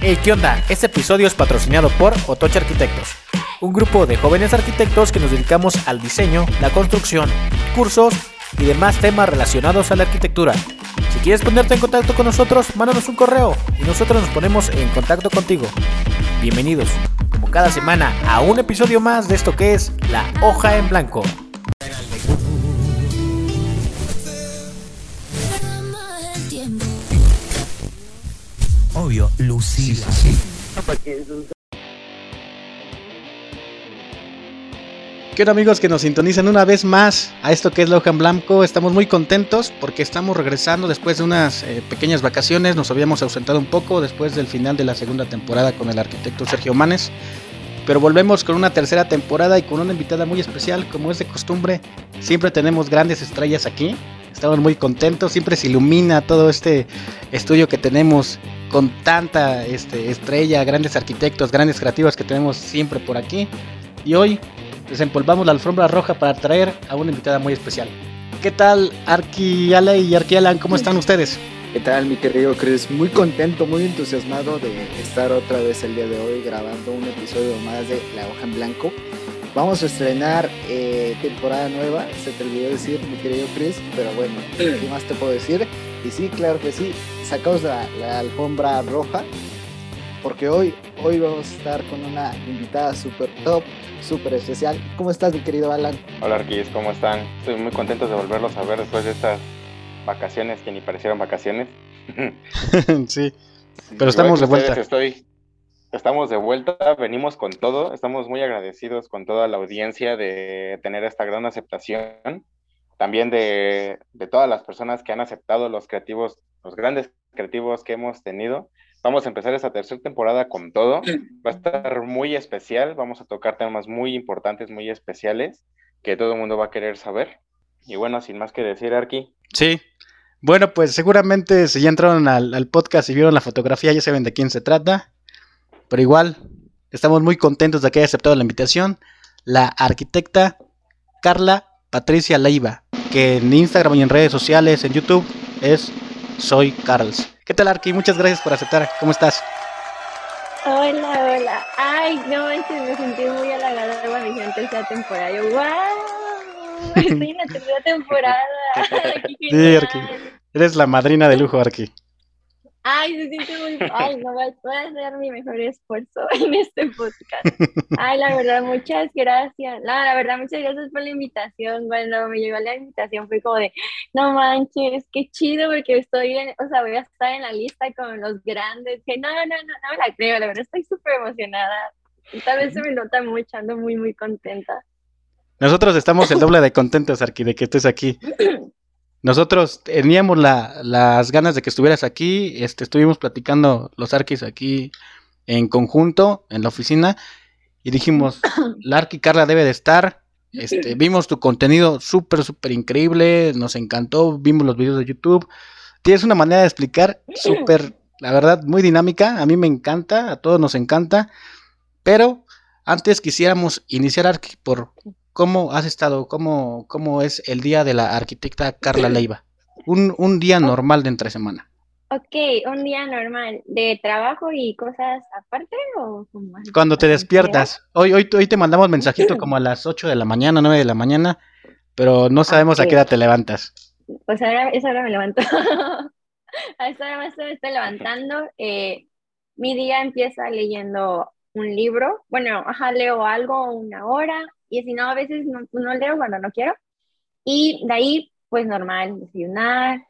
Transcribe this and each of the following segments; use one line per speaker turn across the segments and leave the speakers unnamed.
Hey, ¿qué onda? Este episodio es patrocinado por Otoche Arquitectos, un grupo de jóvenes arquitectos que nos dedicamos al diseño, la construcción, cursos y demás temas relacionados a la arquitectura. Si quieres ponerte en contacto con nosotros, mándanos un correo y nosotros nos ponemos en contacto contigo. Bienvenidos, como cada semana, a un episodio más de esto que es La Hoja en Blanco.
Obvio, Lucila.
¿Qué onda amigos que nos sintonizan una vez más a esto que es La Hoja en Blanco? Estamos muy contentos porque estamos regresando después de unas eh, pequeñas vacaciones. Nos habíamos ausentado un poco después del final de la segunda temporada con el arquitecto Sergio Manes. Pero volvemos con una tercera temporada y con una invitada muy especial, como es de costumbre. Siempre tenemos grandes estrellas aquí. Estamos muy contentos, siempre se ilumina todo este estudio que tenemos con tanta este, estrella, grandes arquitectos, grandes creativos que tenemos siempre por aquí. Y hoy desempolvamos la alfombra roja para traer a una invitada muy especial. ¿Qué tal, Arquiala y Arquialan? ¿Cómo están ustedes?
¿Qué tal, mi querido Chris? Muy contento, muy entusiasmado de estar otra vez el día de hoy grabando un episodio más de La Hoja en Blanco. Vamos a estrenar eh, temporada nueva, se te olvidó decir, mi querido Chris, pero bueno, ¿qué más te puedo decir? Y sí, claro que sí, sacamos la, alfombra roja, porque hoy, hoy vamos a estar con una invitada súper top, súper especial. ¿Cómo estás, mi querido Alan?
Hola, Arquis, ¿cómo están? Estoy muy contento de volverlos a ver después de estas vacaciones que ni parecieron vacaciones.
sí, pero estamos de vuelta.
Estoy, estamos de vuelta, venimos con todo, estamos muy agradecidos con toda la audiencia de tener esta gran aceptación, también de, de todas las personas que han aceptado los creativos, los grandes creativos que hemos tenido. Vamos a empezar esta tercera temporada con todo. Va a estar muy especial. Vamos a tocar temas muy importantes, muy especiales, que todo el mundo va a querer saber. Y bueno, sin más que decir, Arki.
Sí. Bueno, pues seguramente si ya entraron al, podcast y vieron la fotografía, ya saben de quién se trata. Pero igual, estamos muy contentos de que haya aceptado la invitación. La arquitecta Carla Patricia Leiva, que en Instagram y en redes sociales, en YouTube, es Soy Carls. ¿Qué tal, Arqui? Muchas gracias por aceptar. ¿Cómo estás?
Hola, hola. Ay, no me sentí muy halagada cuando dijeron tercera temporada. Wow, estoy en la tercera temporada.
sí, Arqui. Eres la madrina de lujo, Arqui.
Ay, se siente muy. Ay, no voy a hacer mi mejor esfuerzo en este podcast. Ay, la verdad, muchas gracias. No, la verdad, muchas gracias por la invitación. Cuando me llegó la invitación fue como de, no manches, qué chido, porque estoy, en, o sea, voy a estar en la lista con los grandes. Que no, no, no, no me la creo, la verdad, estoy súper emocionada. Tal vez se me nota mucho, ando muy, muy contenta.
Nosotros estamos el doble de contentos, Arqui, de que estés aquí. Nosotros teníamos la, las ganas de que estuvieras aquí, este, estuvimos platicando los arquis aquí en conjunto, en la oficina, y dijimos, la arqui Carla debe de estar, este, vimos tu contenido súper, súper increíble, nos encantó, vimos los videos de YouTube, tienes una manera de explicar súper, la verdad, muy dinámica, a mí me encanta, a todos nos encanta, pero antes quisiéramos iniciar Arqui por ¿Cómo has estado? ¿Cómo, ¿Cómo es el día de la arquitecta Carla Leiva? Un, un día normal de entre semana.
Ok, un día normal. ¿De trabajo y cosas aparte o cómo?
Cuando te despiertas. Hoy, hoy, hoy te mandamos mensajito como a las 8 de la mañana, 9 de la mañana, pero no sabemos a qué hora te levantas.
Pues ahora, esa hora me levanto. a esa hora me estoy levantando. Eh, mi día empieza leyendo un libro. Bueno, ajá, leo algo una hora y si no, a veces no, no leo cuando no quiero. Y de ahí, pues normal, desayunar,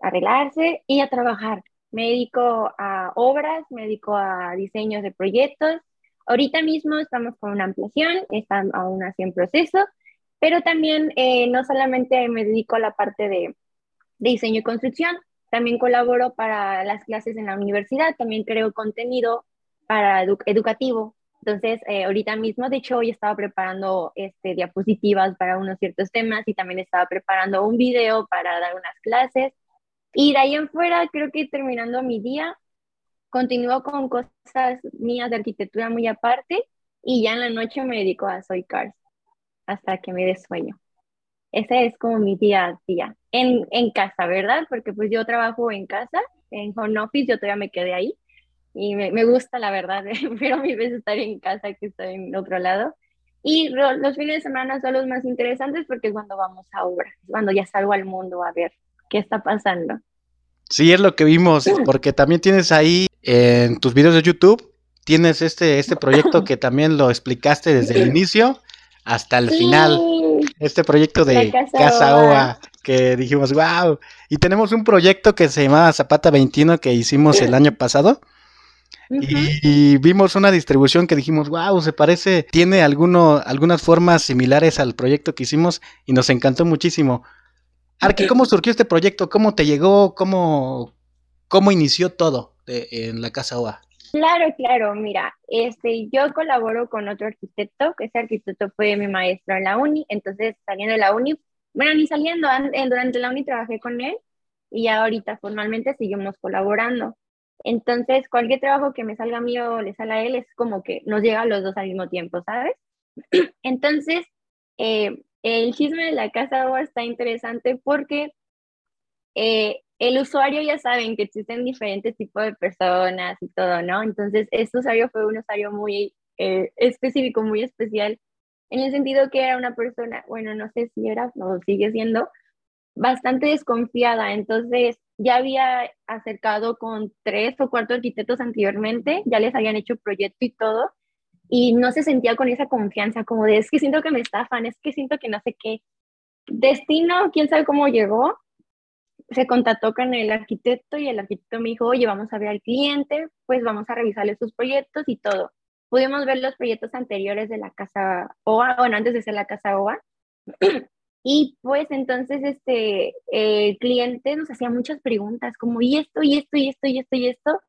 arreglarse y a trabajar. Me dedico a obras, me dedico a diseños de proyectos. Ahorita mismo estamos con una ampliación, están aún así en proceso, pero también eh, no solamente me dedico a la parte de, de diseño y construcción, también colaboro para las clases en la universidad, también creo contenido para edu educativo entonces, eh, ahorita mismo, de hecho, hoy estaba preparando este, diapositivas para unos ciertos temas y también estaba preparando un video para dar unas clases. Y de ahí en fuera, creo que terminando mi día, continúo con cosas mías de arquitectura muy aparte y ya en la noche me dedico a Soy Cars hasta que me dé sueño. Ese es como mi día a día. En, en casa, ¿verdad? Porque pues yo trabajo en casa, en home office, yo todavía me quedé ahí y me, me gusta la verdad, pero mi vez estar en casa que estar en otro lado. Y los fines de semana son los más interesantes porque es cuando vamos a obra, es cuando ya salgo al mundo a ver qué está pasando.
Sí, es lo que vimos, porque también tienes ahí en tus videos de YouTube, tienes este, este proyecto que también lo explicaste desde el inicio hasta el final. Este proyecto de Casa, Oa, que dijimos, wow. Y tenemos un proyecto que se llamaba Zapata 21 que hicimos el año pasado. Y, vimos una distribución que dijimos, wow, se parece, tiene alguno, algunas formas similares al proyecto que hicimos y nos encantó muchísimo. Arki, ¿cómo surgió este proyecto? ¿Cómo te llegó? ¿Cómo, cómo inició todo en la Casa OA?
Claro, claro, mira, este, yo colaboro con otro arquitecto, que ese arquitecto fue mi maestro en la uni, entonces saliendo de la uni, bueno, ni saliendo, durante la uni trabajé con él y ahorita formalmente seguimos colaborando. Entonces, cualquier trabajo que me salga a mí o le salga a él es como que nos llega a los dos al mismo tiempo, ¿sabes? Entonces, eh, el chisme de la casa OA está interesante porque eh, el usuario ya saben que existen diferentes tipos de personas y todo, ¿no? Entonces, este usuario fue un usuario muy eh, específico, muy especial, en el sentido que era una persona, bueno, no sé si era o sigue siendo, bastante desconfiada. Entonces, ya había acercado con tres o cuatro arquitectos anteriormente, ya les habían hecho proyecto y todo, y no se sentía con esa confianza, como de, es que siento que me estafan, es que siento que no sé qué. Destino, quién sabe cómo llegó, se contactó con el arquitecto y el arquitecto me dijo, oye, vamos a ver al cliente, pues vamos a revisarle sus proyectos y todo. Pudimos ver los proyectos anteriores de la casa OA, bueno, antes de ser la casa OA. Y pues entonces este, cliente nos hacía muchas preguntas como, ¿y esto, y esto, y esto, y esto, y esto?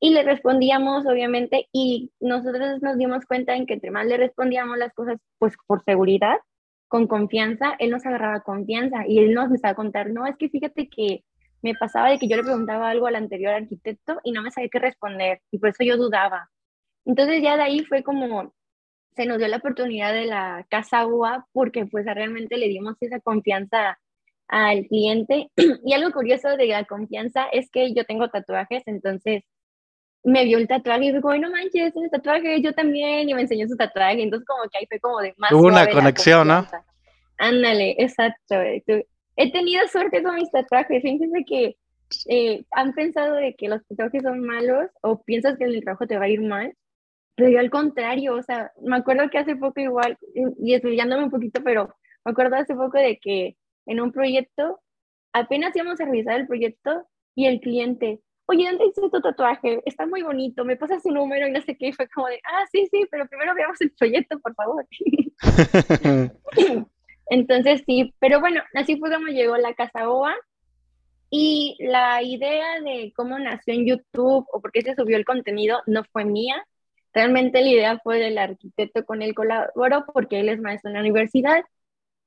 Y le respondíamos, obviamente, y nosotros nos dimos cuenta en que entre más le respondíamos las cosas, pues por seguridad, con confianza, él nos agarraba confianza y él nos empezaba a contar, no, es que fíjate que me pasaba de que yo le preguntaba algo al anterior arquitecto y no me sabía qué responder y por eso yo dudaba. Entonces ya de ahí fue como se nos dio la oportunidad de la casa UA porque pues realmente le dimos esa confianza al cliente y algo curioso de la confianza es que yo tengo tatuajes, entonces me vio el tatuaje y dijo, no manches, ese tatuaje, yo también, y me enseñó su tatuaje, entonces como que ahí fue como de más.
Hubo una conexión, ¿no?
Ándale, exacto. He tenido suerte con mis tatuajes, fíjense que eh, han pensado de que los tatuajes son malos o piensas que el trabajo te va a ir mal, pero yo al contrario, o sea, me acuerdo que hace poco igual, y estudiándome un poquito, pero me acuerdo hace poco de que en un proyecto, apenas íbamos a revisar el proyecto y el cliente, oye, ¿dónde hice tu tatuaje? Está muy bonito, me pasa su número y no sé qué. Y fue como de, ah, sí, sí, pero primero veamos el proyecto, por favor. Entonces, sí, pero bueno, así fue como llegó la Casa OA. Y la idea de cómo nació en YouTube o por qué se subió el contenido no fue mía. Realmente la idea fue del arquitecto con el colaboró porque él es maestro en la universidad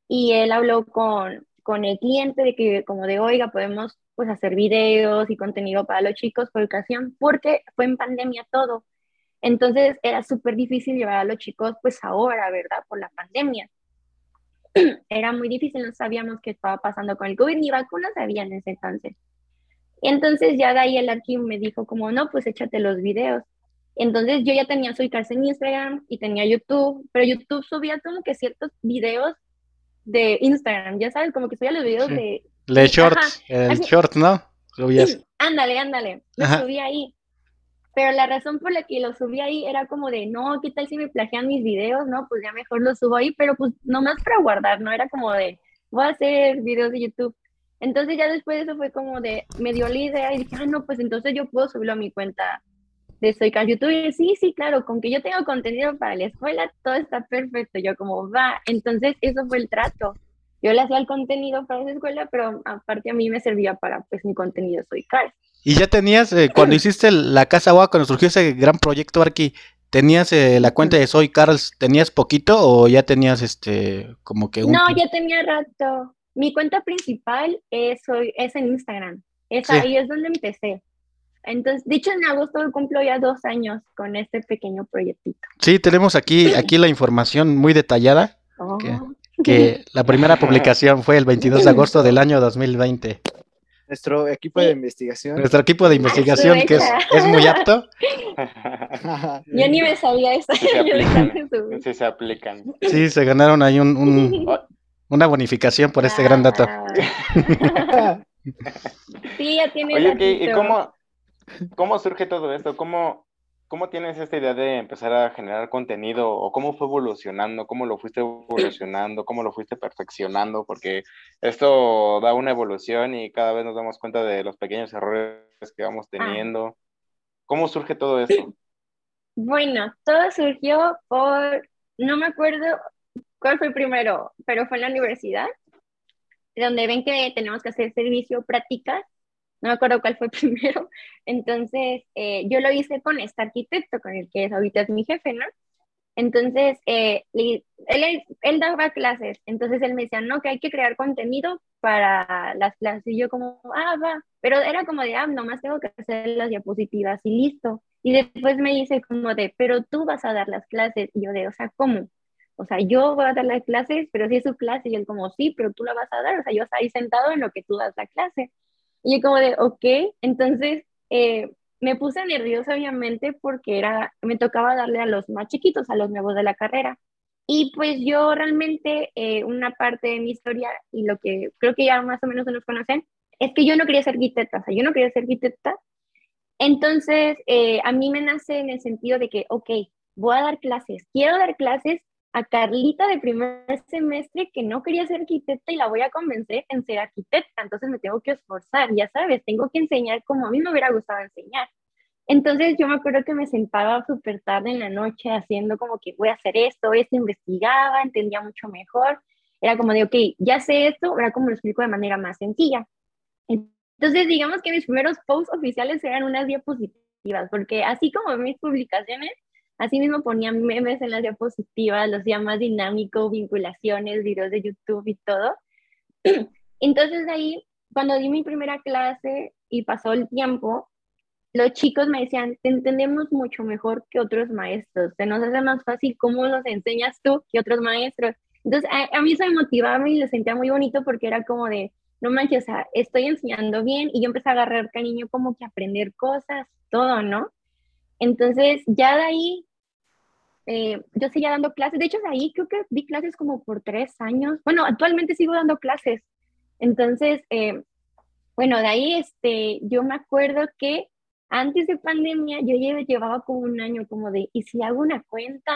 y él habló con, con el cliente de que como de, oiga, podemos pues hacer videos y contenido para los chicos por educación, porque fue en pandemia todo. Entonces era súper difícil llevar a los chicos pues ahora, ¿verdad? Por la pandemia. Era muy difícil, no sabíamos qué estaba pasando con el COVID, ni vacunas había en ese entonces. Entonces ya de ahí el archivo me dijo como, no, pues échate los videos. Entonces yo ya tenía su en Instagram y tenía YouTube, pero YouTube subía como que ciertos videos de Instagram, ya sabes, como que subía los videos de
le shorts, el short, ¿no?
Ándale, ándale, lo subí ahí. Pero la razón por la que lo subí ahí era como de, no, ¿qué tal si me plagian mis videos? No, pues ya mejor lo subo ahí, pero pues nomás para guardar, ¿no? Era como de, voy a hacer videos de YouTube. Entonces ya después de eso fue como de, me dio la idea y dije, ah, no, pues entonces yo puedo subirlo a mi cuenta de Soy YouTube. Y sí, sí, claro, con que yo tenga contenido para la escuela, todo está perfecto. Yo como, va. Entonces eso fue el trato yo le hacía el contenido para esa escuela, pero aparte a mí me servía para pues mi contenido Soy Carl.
Y ya tenías, eh, cuando hiciste la Casa Agua, cuando surgió ese gran proyecto aquí, ¿tenías eh, la cuenta de Soy Carl, tenías poquito o ya tenías este, como que un...
No, ya tenía rato. Mi cuenta principal es, soy, es en Instagram. Es ahí es donde empecé. Entonces, dicho en agosto cumplo ya dos años con este pequeño proyectito.
Sí, tenemos aquí, aquí la información muy detallada. Oh que la primera publicación fue el 22 de agosto del año 2020.
Nuestro equipo de investigación.
Nuestro equipo de investigación, que es, es muy apto.
Yo ni me sabía eso.
Sí se aplican. Sí se aplican.
Sí, se ganaron ahí un, un- una bonificación por este gran dato.
Ah. Sí, ya tiene
Oye, ¿qué- ¿y cómo, cómo surge todo esto? ¿Cómo, ¿Cómo tienes esta idea de empezar a generar contenido? ¿O cómo fue evolucionando? ¿Cómo lo fuiste evolucionando? ¿Cómo lo fuiste perfeccionando? Porque esto da una evolución y cada vez nos damos cuenta de los pequeños errores que vamos teniendo. ¿Cómo surge todo esto?
Bueno, todo surgió por, no me acuerdo cuál fue primero, pero fue en la universidad, donde ven que tenemos que hacer servicio prácticas. No me acuerdo cuál fue primero. Entonces, eh, yo lo hice con este arquitecto, con el que es, ahorita es mi jefe, ¿no? Entonces, eh, él, él daba clases, entonces él me decía, no, que hay que crear contenido para las clases. Y yo como, ah, va, pero era como de, ah, nomás tengo que hacer las diapositivas y listo. Y después me dice como de, pero tú vas a dar las clases. Y yo de, o sea, ¿cómo? O sea, yo voy a dar las clases, pero si es su clase. Y él como, sí, pero tú la vas a dar. O sea, yo estoy sentado en lo que tú das la clase. Y yo como de, ok. Entonces, eh, me puse nerviosa obviamente porque era, me tocaba darle a los más chiquitos, a los nuevos de la carrera. Y pues yo realmente, eh, una parte de mi historia y lo que creo que ya más o menos nos conocen, es que yo no quería ser arquitecta, o sea, yo no quería ser arquitecta. Entonces, eh, a mí me nace en el sentido de que, ok, voy a dar clases, quiero dar clases a Carlita de primer semestre que no quería ser arquitecta y la voy a convencer en ser arquitecta, entonces me tengo que esforzar, ya sabes, tengo que enseñar como a mí me hubiera gustado enseñar. Entonces yo me acuerdo que me sentaba súper tarde en la noche haciendo como que voy a hacer esto, esto, investigaba, entendía mucho mejor. Era como de, ok, ya sé esto, ahora como lo explico de manera más sencilla. Entonces digamos que mis primeros posts oficiales eran unas diapositivas, porque así como mis publicaciones, así mismo ponía memes en las diapositivas, los hacía más dinámico, vinculaciones, videos de YouTube y todo. Entonces ahí, cuando di mi primera clase y pasó el tiempo, los chicos me decían, te entendemos mucho mejor que otros maestros, se nos hace más fácil cómo nos enseñas tú que otros maestros. Entonces, a, a mí eso me motivaba y lo sentía muy bonito porque era como de, no manches, o sea, estoy enseñando bien y yo empecé a agarrar cariño como que aprender cosas, todo, ¿no? Entonces, ya de ahí, eh, yo seguía dando clases, de hecho, de ahí creo que di clases como por tres años, bueno, actualmente sigo dando clases. Entonces, eh, bueno, de ahí, este, yo me acuerdo que antes de pandemia yo lle- llevaba como un año como de, ¿y si hago una cuenta?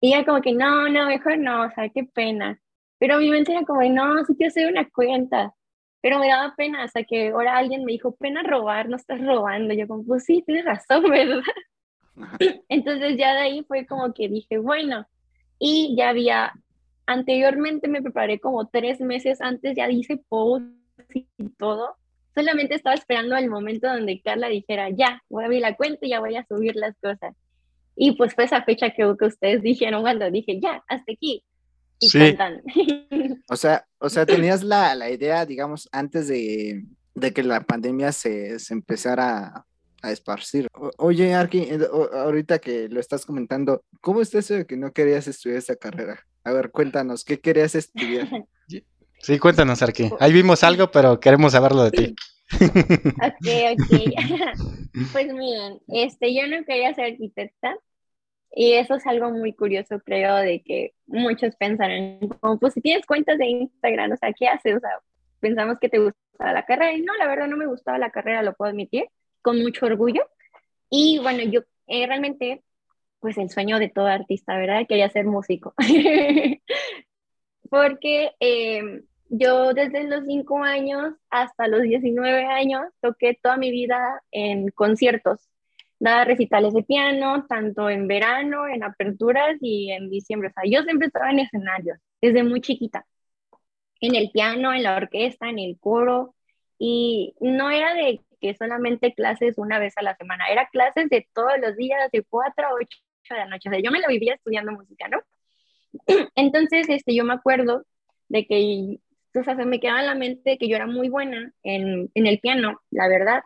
Y ya como que, no, no, mejor no, o sea, qué pena. Pero mi mente era como, no, sí quiero hacer una cuenta. Pero me daba pena, hasta que ahora alguien me dijo, pena robar, no estás robando. Yo como, pues sí, tienes razón, ¿verdad? Entonces ya de ahí fue como que dije, bueno, y ya había, anteriormente me preparé como tres meses antes, ya hice posts y todo. Solamente estaba esperando el momento donde Carla dijera, ya, voy a abrir la cuenta y ya voy a subir las cosas. Y pues fue esa fecha que, que ustedes dijeron cuando dije, ya, hasta aquí. Y
Sí.
O sea, o sea, tenías la, la idea, digamos, antes de, de que la pandemia se, se empezara a, esparcir. O- oye, Arki, eh, ahorita que lo estás comentando, ¿cómo es eso de que no querías estudiar esta carrera? A ver, cuéntanos, ¿qué querías estudiar?
Sí, cuéntanos, Arqui. Ahí vimos algo, pero queremos saberlo de ti.
Ok, ok. Pues miren, este, yo no quería ser arquitecta y eso es algo muy curioso, creo, de que muchos pensarán, como, pues si tienes cuentas de Instagram, o sea, ¿qué haces? O sea, pensamos que te gustaba la carrera y no, la verdad no me gustaba la carrera, lo puedo admitir, con mucho orgullo. Y bueno, yo eh, realmente, pues el sueño de todo artista, ¿verdad? Quería ser músico. Porque eh, yo desde los 5 años hasta los 19 años toqué toda mi vida en conciertos. Daba recitales de piano, tanto en verano, en aperturas y en diciembre. O sea, yo siempre estaba en escenarios, desde muy chiquita. En el piano, en la orquesta, en el coro. Y no era de que solamente clases una vez a la semana, era clases de todos los días, de 4 a 8 de la noche. O sea, yo me la vivía estudiando música, ¿no? Entonces, este, yo me acuerdo de que, o sea, se me quedaba en la mente que yo era muy buena en, en el piano, la verdad.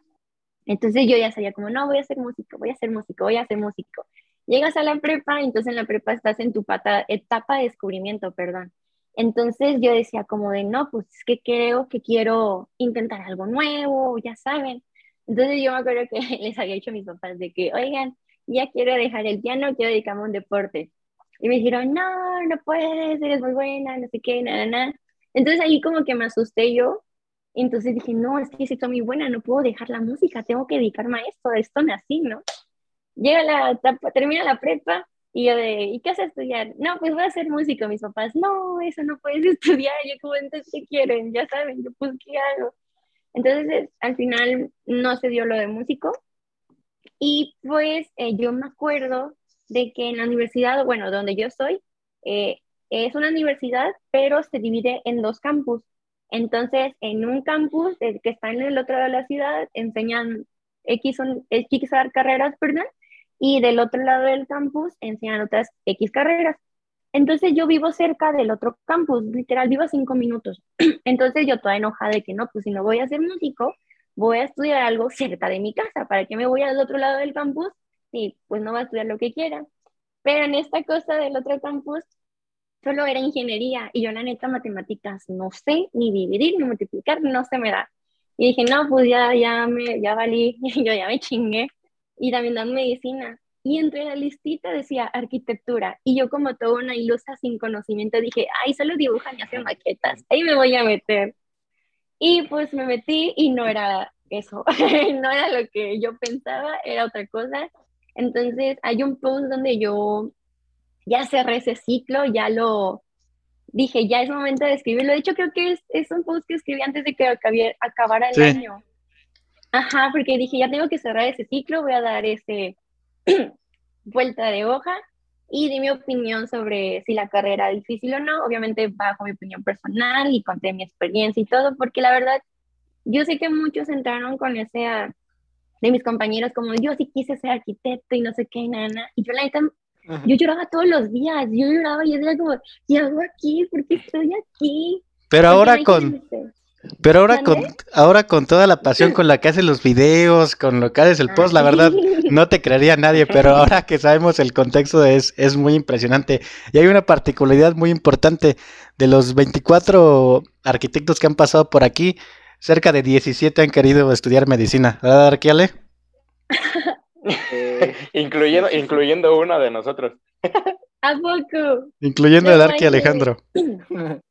Entonces yo ya sabía como, no, voy a ser músico, voy a ser músico, voy a ser músico. Llegas a la prepa, entonces en la prepa estás en tu pata, etapa de descubrimiento, perdón. Entonces yo decía como de, no, pues es que creo que quiero intentar algo nuevo, ya saben. Entonces yo me acuerdo que les había dicho a mis papás de que, oigan, ya quiero dejar el piano, quiero dedicarme a un deporte. Y me dijeron, no, no puedes, eres muy buena, no sé qué, nada, nada. Entonces ahí como que me asusté yo. Entonces dije, no, es que soy muy buena, no puedo dejar la música, tengo que dedicarme a esto, esto así, ¿no? Llega la termina la prepa y yo de, ¿y qué haces estudiar? No, pues voy a ser músico. Mis papás, no, eso no puedes estudiar. Yo como, entonces, ¿qué quieren? Ya saben, yo pues, ¿qué hago? Entonces, al final no se dio lo de músico. Y pues eh, yo me acuerdo de que en la universidad, bueno, donde yo estoy, eh, es una universidad, pero se divide en dos campus. Entonces, en un campus que está en el otro lado de la ciudad, enseñan X, X carreras, perdón, y del otro lado del campus enseñan otras X carreras. Entonces yo vivo cerca del otro campus, literal vivo cinco minutos. Entonces yo toda enojada de que no, pues si no voy a ser músico, voy a estudiar algo cerca de mi casa. ¿Para qué me voy al otro lado del campus? Sí, pues no va a estudiar lo que quiera. Pero en esta cosa del otro campus solo era ingeniería y yo la neta matemáticas no sé ni dividir ni multiplicar, no se me da. Y dije, no, pues ya, ya, me, ya valí, yo ya me chingué. Y también dan medicina y entre la listita decía arquitectura y yo como toda una ilusa sin conocimiento dije, ay, solo dibujan y hacen maquetas, ahí me voy a meter. Y pues me metí y no era eso, no era lo que yo pensaba, era otra cosa. Entonces hay un post donde yo ya cerré ese ciclo, ya lo dije, ya es momento de escribirlo. De hecho, creo que es, es un post que escribí antes de que acabara el año. Ajá, porque dije, ya tengo que cerrar ese ciclo, voy a dar ese vuelta de hoja y di mi opinión sobre si la carrera es difícil o no, obviamente bajo mi opinión personal y conté mi experiencia y todo, porque la verdad, yo sé que muchos entraron con ese ah, de mis compañeros como yo sí quise ser arquitecto y no sé qué, nada, y yo la neta, yo lloraba todos los días, yo lloraba y yo decía como, ¿qué hago aquí? ¿Por qué estoy aquí?
Pero ahora con, pero ahora con, ahora con toda la pasión con la que haces los videos, con lo que haces el post, la verdad no te creería nadie, pero ahora que sabemos el contexto es, es muy impresionante. Y hay una particularidad muy importante de los 24 arquitectos que han pasado por aquí, cerca de 17 han querido estudiar medicina, ¿verdad, Arquiale?
Eh, incluyendo, incluyendo uno de nosotros.
¿A poco?
Incluyendo el Arqui Alejandro.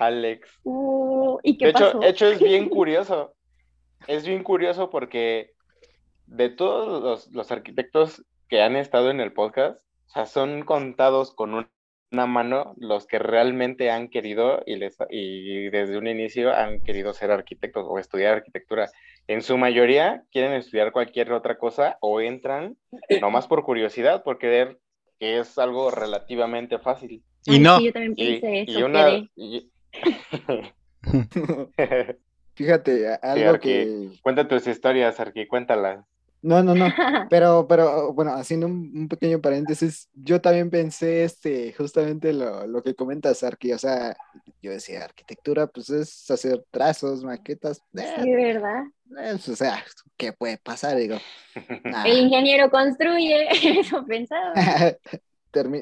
Alex.
Uh, ¿Y qué
de
pasó?
hecho, es bien curioso. Es bien curioso porque de todos los, arquitectos que han estado en el podcast, o sea, son contados con una mano los que realmente han querido y, les, y desde un inicio han querido ser arquitectos o estudiar arquitectura. En su mayoría quieren estudiar cualquier otra cosa o entran nomás por curiosidad, por querer que es algo relativamente fácil.
Y no.
yo también pensé eso,
Fíjate, algo que...
Cuenta tus historias, Arqui, cuéntalas.
No, no, no, pero, pero, bueno, haciendo un, pequeño paréntesis, yo también pensé, este, justamente lo, lo que comentas, Arqui, o sea, yo decía, arquitectura, pues es hacer trazos, maquetas.
Eh, sí, ¿verdad?
o sea, ¿qué puede pasar? Digo,
El ingeniero construye, eso pensaba.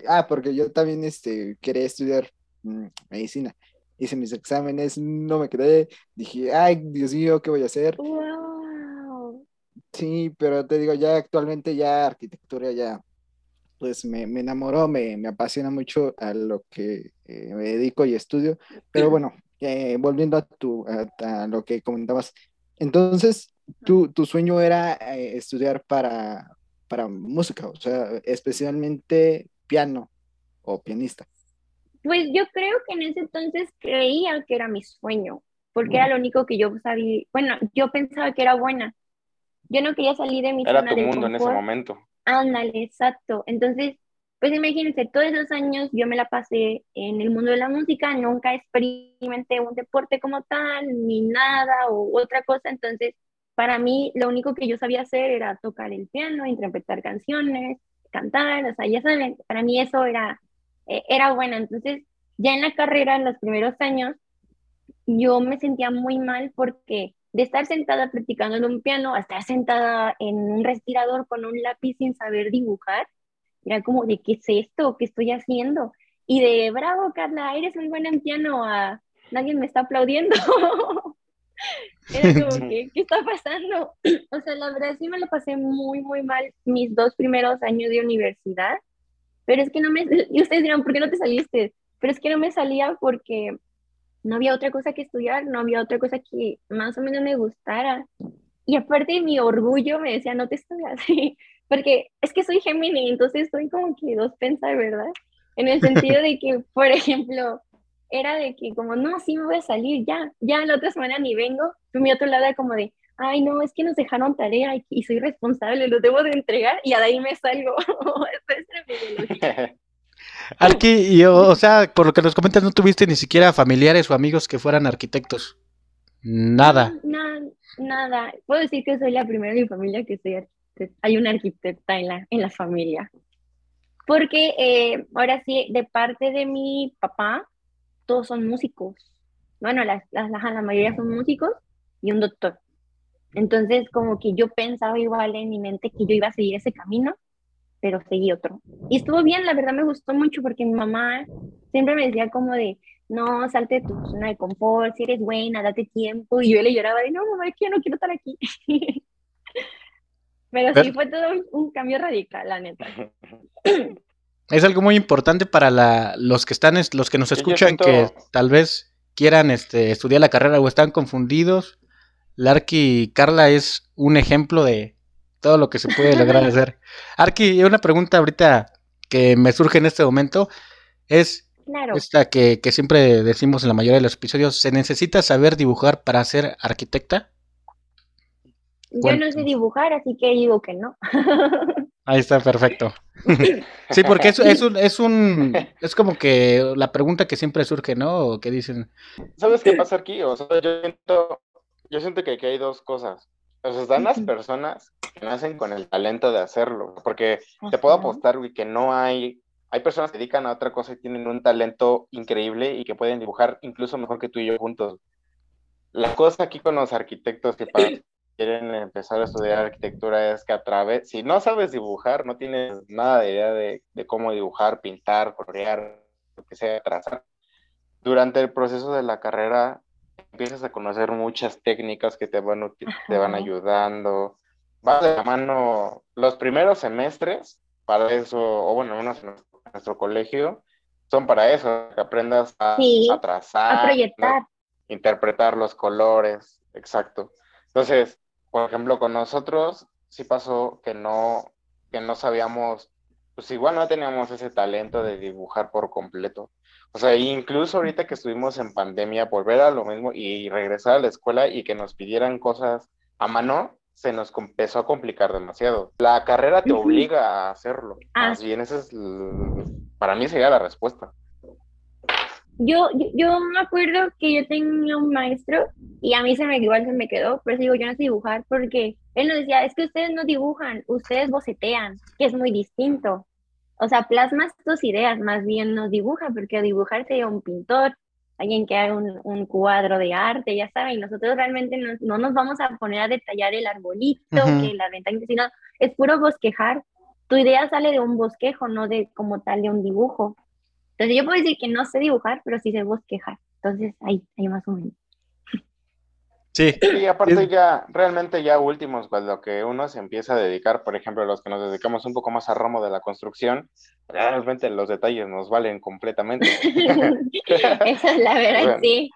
ah, porque yo también, este, quería estudiar mm, medicina hice mis exámenes, no me quedé, dije, ay, Dios mío, ¿qué voy a hacer?
Wow.
Sí, pero te digo, ya actualmente ya arquitectura ya, pues me, me enamoró, me, me, apasiona mucho a lo que eh, me dedico y estudio, pero bueno, eh, volviendo a, tu, a, lo que comentabas, entonces, tu, tu sueño era eh, estudiar para, para música, o sea, especialmente piano o pianista.
Pues yo creo que en ese entonces creía que era mi sueño, porque era lo único que yo sabía, bueno, yo pensaba que era buena. Yo no quería salir de mi
era tu mundo en ese momento.
Ándale, exacto. Entonces, pues imagínense, todos esos años yo me la pasé en el mundo de la música, nunca experimenté un deporte como tal, ni nada o otra cosa, entonces para mí lo único que yo sabía hacer era tocar el piano, interpretar canciones, cantar, o sea, ya saben, para mí eso era eh, era buena. Entonces, ya en la carrera, en los primeros años, yo me sentía muy mal porque de estar sentada practicando en un piano a estar sentada en un respirador con un lápiz sin saber dibujar, era como de qué es esto, qué estoy haciendo. y de bravo, Carla, eres muy buena en piano, a nadie me está aplaudiendo. Era como ¿qué está pasando? O sea, la verdad sí me lo pasé muy, muy mal mis dos primeros años de universidad, pero es que no me, y ustedes dirán, ¿por qué no te saliste? Pero es que no me salía porque no había otra cosa que estudiar, no había otra cosa que más o menos me gustara. Y aparte mi orgullo me decía, no te estudias, porque es que soy Gemini, entonces estoy como que dos pensar, ¿verdad? En el sentido de que, por ejemplo, era de que como, no, sí me voy a salir, ya, ya la otra semana ni vengo. Pero mi otro lado era como de, ay, no, es que nos dejaron tarea y, soy responsable, lo debo de entregar y de ahí me salgo.
es Arqui, o, sea, por lo que nos comentas, no tuviste ni siquiera familiares o amigos que fueran arquitectos. Nada.
Nada, nada. Puedo decir que soy la primera de mi familia que soy arquitecta. Hay una arquitecta en la, en la familia. Porque eh, ahora sí, de parte de mi papá, todos son músicos. Bueno, la, la, la mayoría son músicos y un doctor. Entonces, como que yo pensaba igual en mi mente que yo iba a seguir ese camino, pero seguí otro. Y estuvo bien, la verdad me gustó mucho porque mi mamá siempre me decía como de, no, salte de tu zona de confort, si eres buena, date tiempo. Y yo le lloraba de, no, mamá, es que yo no quiero estar aquí. pero, sí fue todo un cambio radical, la neta.
es algo muy importante para la, los que están, los que nos escuchan, que tal vez quieran este, estudiar la carrera o están confundidos. Larky Carla es un ejemplo de todo lo que se puede lograr hacer. Arki, una pregunta ahorita que me surge en este momento es esta que, que siempre decimos en la mayoría de los episodios, ¿se necesita saber dibujar para ser arquitecta?
Yo no sé dibujar, así que digo que no.
Ahí está, perfecto. sí, porque es, es, un, es un, es como que la pregunta que siempre surge, ¿no? O que dicen.
¿Sabes qué pasa aquí? O sea, yo siento, yo siento que aquí hay dos cosas. O sea, están las personas que nacen con el talento de hacerlo, porque te puedo apostar, güey, que no hay, hay personas que dedican a otra cosa y tienen un talento increíble y que pueden dibujar incluso mejor que tú y yo juntos. La cosa aquí con los arquitectos que para quieren empezar a estudiar arquitectura es que a través, si no sabes dibujar, no tienes nada de idea de, cómo dibujar, pintar, colorear, lo que sea, trazar. Durante el proceso de la carrera empiezas a conocer muchas técnicas que te van, te van ayudando. Vas de la mano los primeros semestres para eso, o bueno, en nuestro colegio, son para eso, que aprendas a, trazar,
a proyectar.
interpretar los colores, exacto. Entonces, por ejemplo, con nosotros sí pasó que no, que no sabíamos, pues igual no teníamos ese talento de dibujar por completo. O sea, incluso ahorita que estuvimos en pandemia, volver a lo mismo y regresar a la escuela y que nos pidieran cosas a mano, se nos empezó a complicar demasiado. La carrera te obliga a hacerlo. Ah. Más bien, esa es, para mí sería la respuesta.
Yo, yo, me acuerdo que yo tenía un maestro y a mí se me igual se me quedó, pero digo, yo no sé dibujar porque él nos decía, es que ustedes no dibujan, ustedes bocetean, que es muy distinto. O sea, plasmas tus ideas, más bien no dibuja, porque dibujar sería un pintor, alguien que haga un, un cuadro de arte, ya saben, nosotros realmente no, no, nos vamos a poner a detallar el arbolito, que la ventana, sino es puro bosquejar. Tu idea sale de un bosquejo, no de como tal de un dibujo. Entonces yo puedo decir que no sé dibujar, pero sí sé bosquejar. Entonces ahí, ahí más o menos.
Sí.
Y aparte ya, realmente ya últimos, cuando que uno se empieza a dedicar, por ejemplo, los que nos dedicamos un poco más a ramo de la construcción, realmente los detalles nos valen completamente.
Esa es la verdad, sí.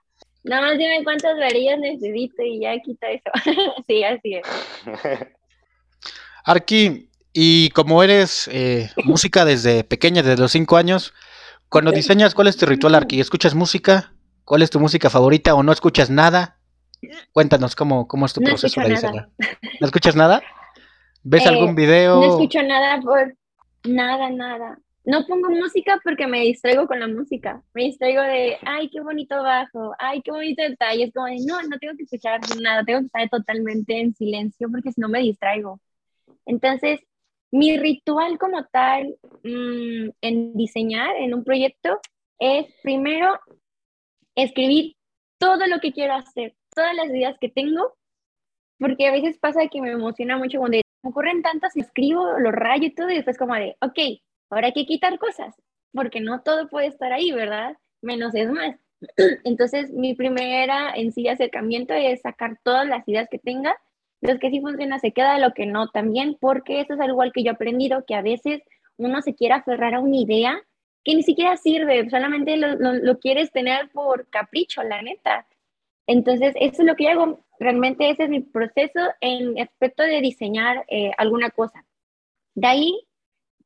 Nada más dime cuántas varillas necesito y ya quita eso. sí, así es.
Arki, y como eres eh, música desde pequeña, desde los cinco años, cuando diseñas, ¿cuál es tu ritual, Arki? ¿Escuchas música? ¿Cuál es tu música favorita o no escuchas nada? Cuéntanos cómo, cómo es tu proceso de diseño. ¿No escuchas nada? ¿Ves algún eh, video?
No escucho nada por nada, nada. No pongo música porque me distraigo con la música. Me distraigo de, ay, qué bonito bajo, ay, qué bonito detalle. Es como de, no, no tengo que escuchar nada, tengo que estar totalmente en silencio porque si no me distraigo. Entonces, mi ritual como tal mm, en diseñar en un proyecto es primero escribir todo lo que quiero hacer, todas las ideas que tengo, porque a veces pasa que me emociona mucho cuando me ocurren tantas, escribo, lo rayo y todo, y después como de, ok, ahora hay que quitar cosas. porque no todo puede estar ahí, ¿verdad? Menos es más. Entonces, mi primera en sí acercamiento es sacar todas las ideas que tenga. Los que sí funciona se queda, lo que no también, porque eso es algo al que yo he aprendido, que a veces uno se quiere aferrar a una idea que ni siquiera sirve, solamente lo, quieres tener por capricho, la neta. Entonces, eso es lo que hago. Realmente ese es mi proceso en aspecto de diseñar eh, alguna cosa. De ahí,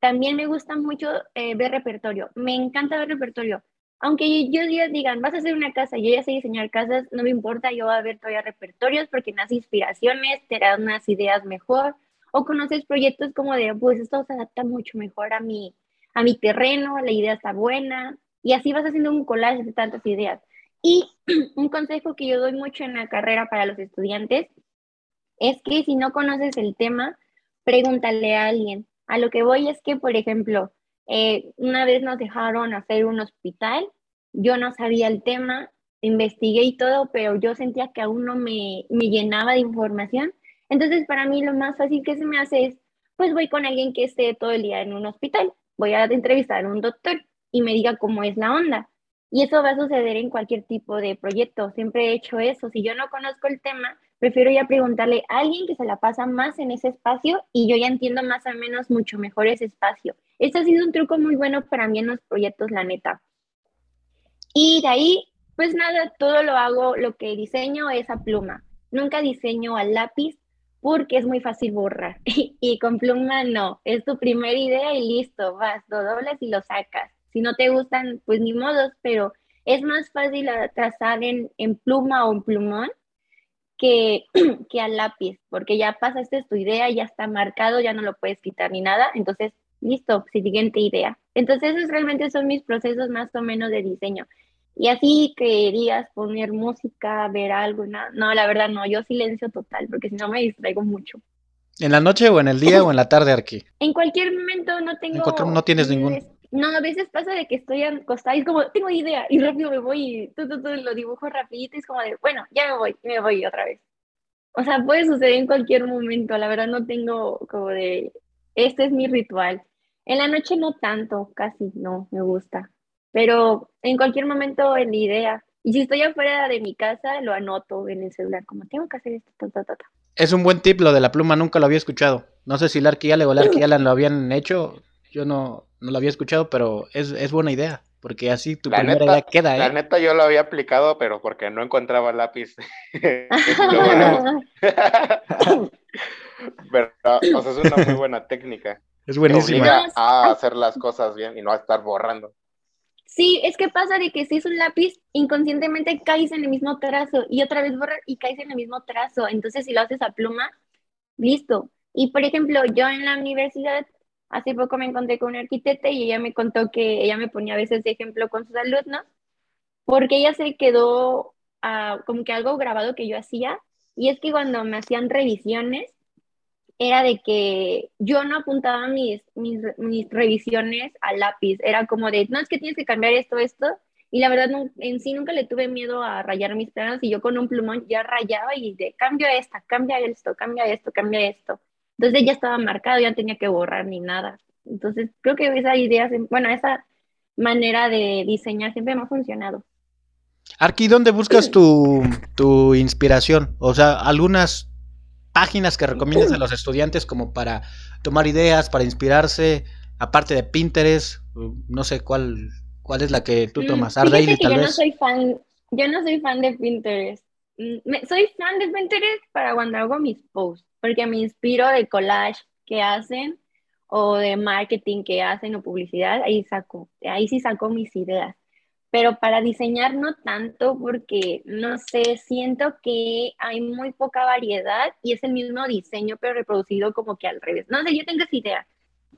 también me gusta mucho eh, ver repertorio. Me encanta ver repertorio aunque yo digan, vas a hacer una casa, yo ya sé diseñar casas, no me importa, yo voy a ver todavía repertorios porque nas inspiraciones, te dan unas ideas mejor, o conoces proyectos como de, pues esto se adapta mucho mejor a mi, a mi terreno, la idea está buena, y así vas haciendo un collage de tantas ideas. Y un consejo que yo doy mucho en la carrera para los estudiantes es que si no conoces el tema, pregúntale a alguien. A lo que voy es que, por ejemplo, eh, una vez nos dejaron hacer un hospital, yo no sabía el tema, investigué y todo, pero yo sentía que aún no me, me llenaba de información. Entonces, para mí lo más fácil que se me hace es, pues voy con alguien que esté todo el día en un hospital, voy a entrevistar a un doctor y me diga cómo es la onda. Y eso va a suceder en cualquier tipo de proyecto. Siempre he hecho eso. Si yo no conozco el tema, prefiero ya preguntarle a alguien que se la pasa más en ese espacio y yo ya entiendo más o menos mucho mejor ese espacio. Ese ha sido un truco muy bueno para mí en los proyectos, la neta. Y de ahí, pues nada, todo lo hago, lo que diseño es a pluma. Nunca diseño al lápiz porque es muy fácil borrar. y con pluma no, es tu primera idea y listo, vas, lo dobles y lo sacas. Si no te gustan, pues ni modos, pero es más fácil trazar en, en pluma o en plumón que, que al lápiz, porque ya pasaste tu idea, ya está marcado, ya no lo puedes quitar ni nada, entonces, listo, siguiente idea. Entonces, esos realmente son mis procesos más o menos de diseño. Y así querías poner música, ver algo, no, no, la verdad no, yo silencio total, porque si no me distraigo mucho.
¿En la noche o en el día o en la tarde, Arqui?
En cualquier momento no tengo...
no tienes ningún...
No, a veces pasa de que estoy acostada y es como, tengo idea, y rápido me voy y todo, lo dibujo rapidito y es como de, bueno, ya me voy, y me voy otra vez. O sea, puede suceder en cualquier momento, la verdad no tengo como de, este es mi ritual. En la noche no tanto, casi no, me gusta. Pero en cualquier momento en la idea. Y si estoy afuera de mi casa, lo anoto en el celular, como tengo que hacer esto, ta, ta, ta.
Es un buen tip lo de la pluma, nunca lo había escuchado. No sé si el Arquiale o el Arquialan lo habían hecho, yo no, no lo había escuchado, pero es, es buena idea. Porque así tu primera idea queda, ¿eh?
La neta yo lo había aplicado, pero porque no encontraba lápiz. pero, o sea, es una muy buena técnica.
Es buenísima.
a hacer las cosas bien y no a estar borrando.
Sí, es que pasa de que si es un lápiz, inconscientemente caes en el mismo trazo y otra vez borrar y caes en el mismo trazo. Entonces, si lo haces a pluma, listo. Y por ejemplo, yo en la universidad Hace poco me encontré con una arquitecta y ella me contó que ella me ponía a veces de ejemplo con sus alumnos, porque ella se quedó ah, como que algo grabado que yo hacía, y es que cuando me hacían revisiones, era de que yo no apuntaba mis, mis, mis revisiones al lápiz, era como de, no, es que tienes que cambiar esto, esto, y la verdad en sí nunca le tuve miedo a rayar mis planos y yo con un plumón ya rayaba y de cambio esta, cambia esto, cambia esto, cambia esto. Entonces ya estaba marcado, ya no tenía que borrar ni nada. Entonces creo que esa idea, bueno, esa manera de diseñar siempre me ha funcionado.
Arqui, ¿dónde buscas tu, tu inspiración? O sea, algunas páginas que recomiendas a los estudiantes como para tomar ideas, para inspirarse, aparte de Pinterest, no sé cuál, cuál es la que tú mm, tomas.
Art yo no soy fan, yo no soy fan de Pinterest. Mm, soy fan de Pinterest para cuando hago mis posts porque me inspiro de collage que hacen o de marketing que hacen o publicidad, ahí saco, ahí sí saco mis ideas. Pero para diseñar no tanto porque, no sé, siento que hay muy poca variedad y es el mismo diseño pero reproducido como que al revés. No sé, yo tengo esa idea.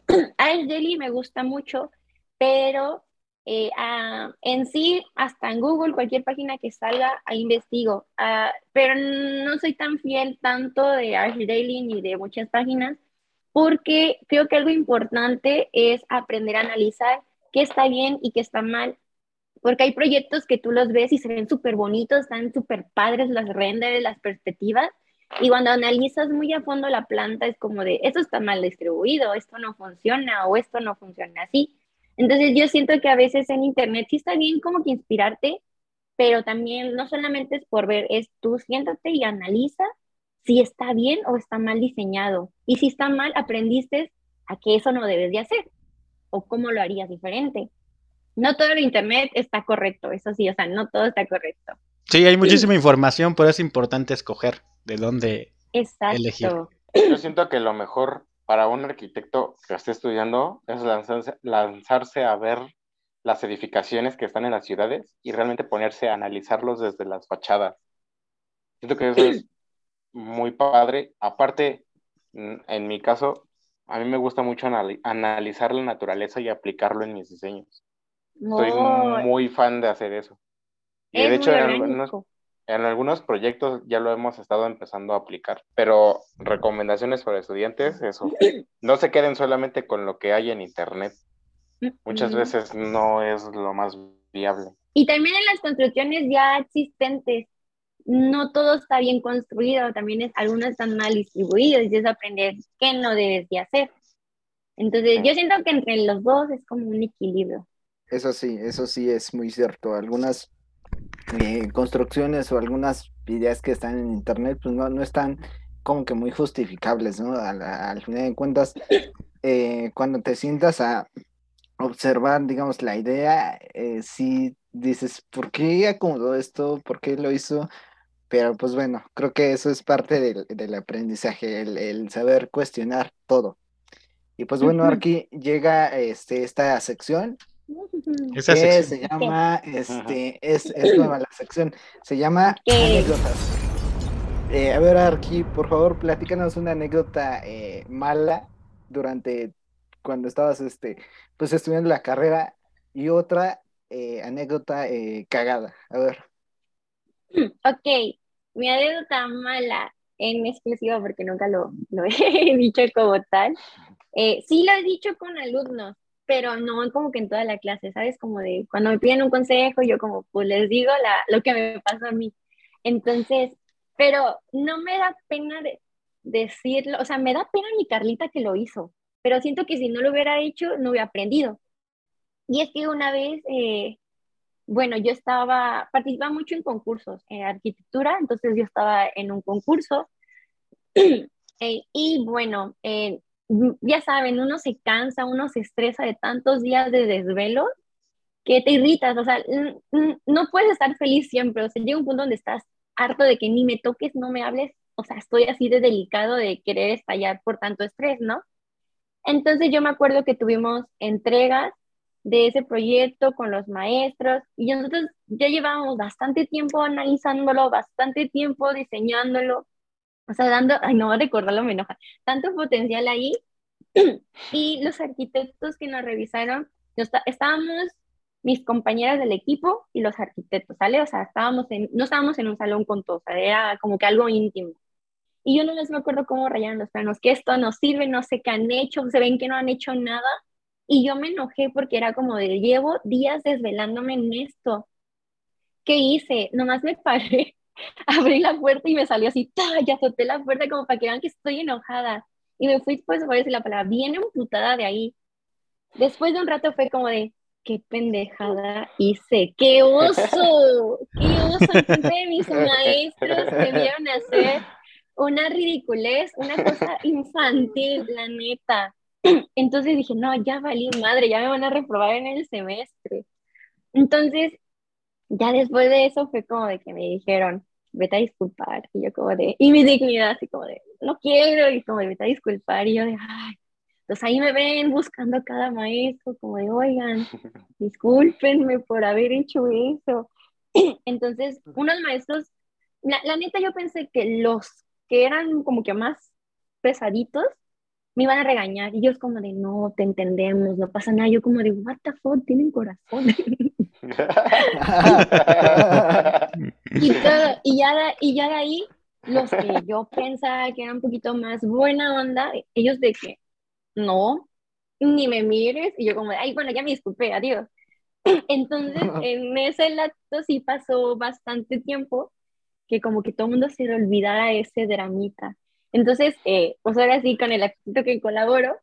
Ash Daily me gusta mucho, pero eh, en sí, hasta en Google, cualquier página que salga, ahí investigo. Ah, pero no soy tan fiel tanto de Arch Daily ni de muchas páginas, porque creo que algo importante es aprender a analizar qué está bien y qué está mal. Porque hay proyectos que tú los ves y se ven súper bonitos, están súper padres las renders, las perspectivas, y cuando analizas muy a fondo la planta es como de, esto está mal distribuido, esto no funciona o esto no funciona así. Entonces yo siento que a veces en internet sí está bien como que inspirarte, pero también no solamente es por ver, es tú siéntate y analiza si está bien o está mal diseñado. Y si está mal, aprendiste a que eso no debes de hacer o cómo lo harías diferente. No todo el internet está correcto, eso sí, o sea, no todo está correcto.
Sí, hay muchísima información, pero es importante escoger de dónde
Exacto.
elegir.
Yo siento que lo mejor para un arquitecto que esté estudiando es lanzarse, lanzarse a ver las edificaciones que están en las ciudades y realmente ponerse a analizarlos desde las fachadas. Siento que eso es muy padre. Aparte, en mi caso, a mí me gusta mucho analizar la naturaleza y aplicarlo en mis diseños. Soy muy fan de hacer eso. Y de hecho, en algunos, proyectos ya lo hemos estado empezando a aplicar, pero recomendaciones para estudiantes, eso. No se queden solamente con lo que hay en Internet. Muchas veces no es lo más viable.
Y también en las construcciones ya existentes, no todo está bien construido, también es, algunos están mal distribuidos y es aprender qué no debes de hacer. Entonces, yo siento que entre los dos es como un equilibrio.
Eso sí, eso sí es muy cierto. Algunas eh, construcciones o algunas ideas que están en internet, pues no, no están como que muy justificables, ¿no? Al, final de cuentas, eh, cuando te sientas a observar, digamos, la idea, eh, sí dices, ¿por qué acomodó esto? ¿Por qué lo hizo? Pero pues bueno, creo que eso es parte del, del aprendizaje, el, el, saber cuestionar todo. Y pues bueno, aquí llega este, esta sección
esa
que se llama, este, es, es, nueva la sección, se llama anécdotas. Eh, a ver, Arki, por favor, platícanos una anécdota eh, mala durante cuando estabas este, pues estudiando la carrera y otra eh, anécdota cagada. A ver.
Ok, mi anécdota mala en exclusiva porque nunca lo, lo he dicho como tal. sí lo he dicho con alumnos, pero no como que en toda la clase, ¿sabes? Como de cuando me piden un consejo, yo como pues les digo la, lo que me pasa a mí. Entonces, pero no me da pena de, decirlo, o sea, me da pena mi Carlita que lo hizo, pero siento que si no lo hubiera hecho, no hubiera aprendido. Y es que una vez, eh, bueno, yo estaba, participaba mucho en concursos, en arquitectura, entonces yo estaba en un concurso. Eh, y bueno, eh, ya saben, uno se cansa, uno se estresa de tantos días de desvelo que te irritas, o sea, no puedes estar feliz siempre, o sea, llega un punto donde estás harto de que ni me toques, no me hables, o sea, estoy así de delicado de querer estallar por tanto estrés, ¿no? Entonces yo me acuerdo que tuvimos entregas de ese proyecto con los maestros y nosotros ya llevábamos bastante tiempo analizándolo, bastante tiempo diseñándolo, o sea, dando, ay, no, recordarlo me enoja, tanto potencial ahí. y los arquitectos que nos revisaron, estábamos mis compañeras del equipo y los arquitectos, ¿sale? O sea, estábamos en, no estábamos en un salón con todos, era como que algo íntimo. Y yo no les me acuerdo cómo rayaron los planos, que esto no sirve, no sé qué han hecho, se ven que no han hecho nada. Y yo me enojé porque era como de, llevo días desvelándome en esto. ¿Qué hice? Nomás me paré abrí la puerta y me salió así, ya azoté la puerta como para que vean que estoy enojada. Y me fui, pues, a decir la palabra, bien emputada de ahí. Después de un rato fue como de, qué pendejada hice, qué oso, qué oso de mis maestros que vieron hacer una ridiculez, una cosa infantil, la neta. Entonces dije, no, ya valí madre, ya me van a reprobar en el semestre. Entonces, ya después de eso fue como de que me dijeron, vete a disculpar. Y yo como de, y mi dignidad así como de, no quiero, y como de, vete a disculpar. Y yo de, ay, entonces ahí me ven buscando a cada maestro, como de, oigan, discúlpenme por haber hecho eso. Entonces, unos maestros, la, la neta yo pensé que los que eran como que más pesaditos, me iban a regañar. Y ellos como de, no, te entendemos, no pasa nada. Yo como de, what the fuck, tienen corazón. y, todo, y, ya de, y ya de ahí, los que yo pensaba que eran un poquito más buena onda, ellos de que, no, ni me mires. Y yo como ay, bueno, ya me disculpé, adiós. Entonces, en ese lapso sí pasó bastante tiempo que como que todo el mundo se le olvidara ese dramita. Entonces, eh, pues ahora sí, con el arquitecto que colaboro,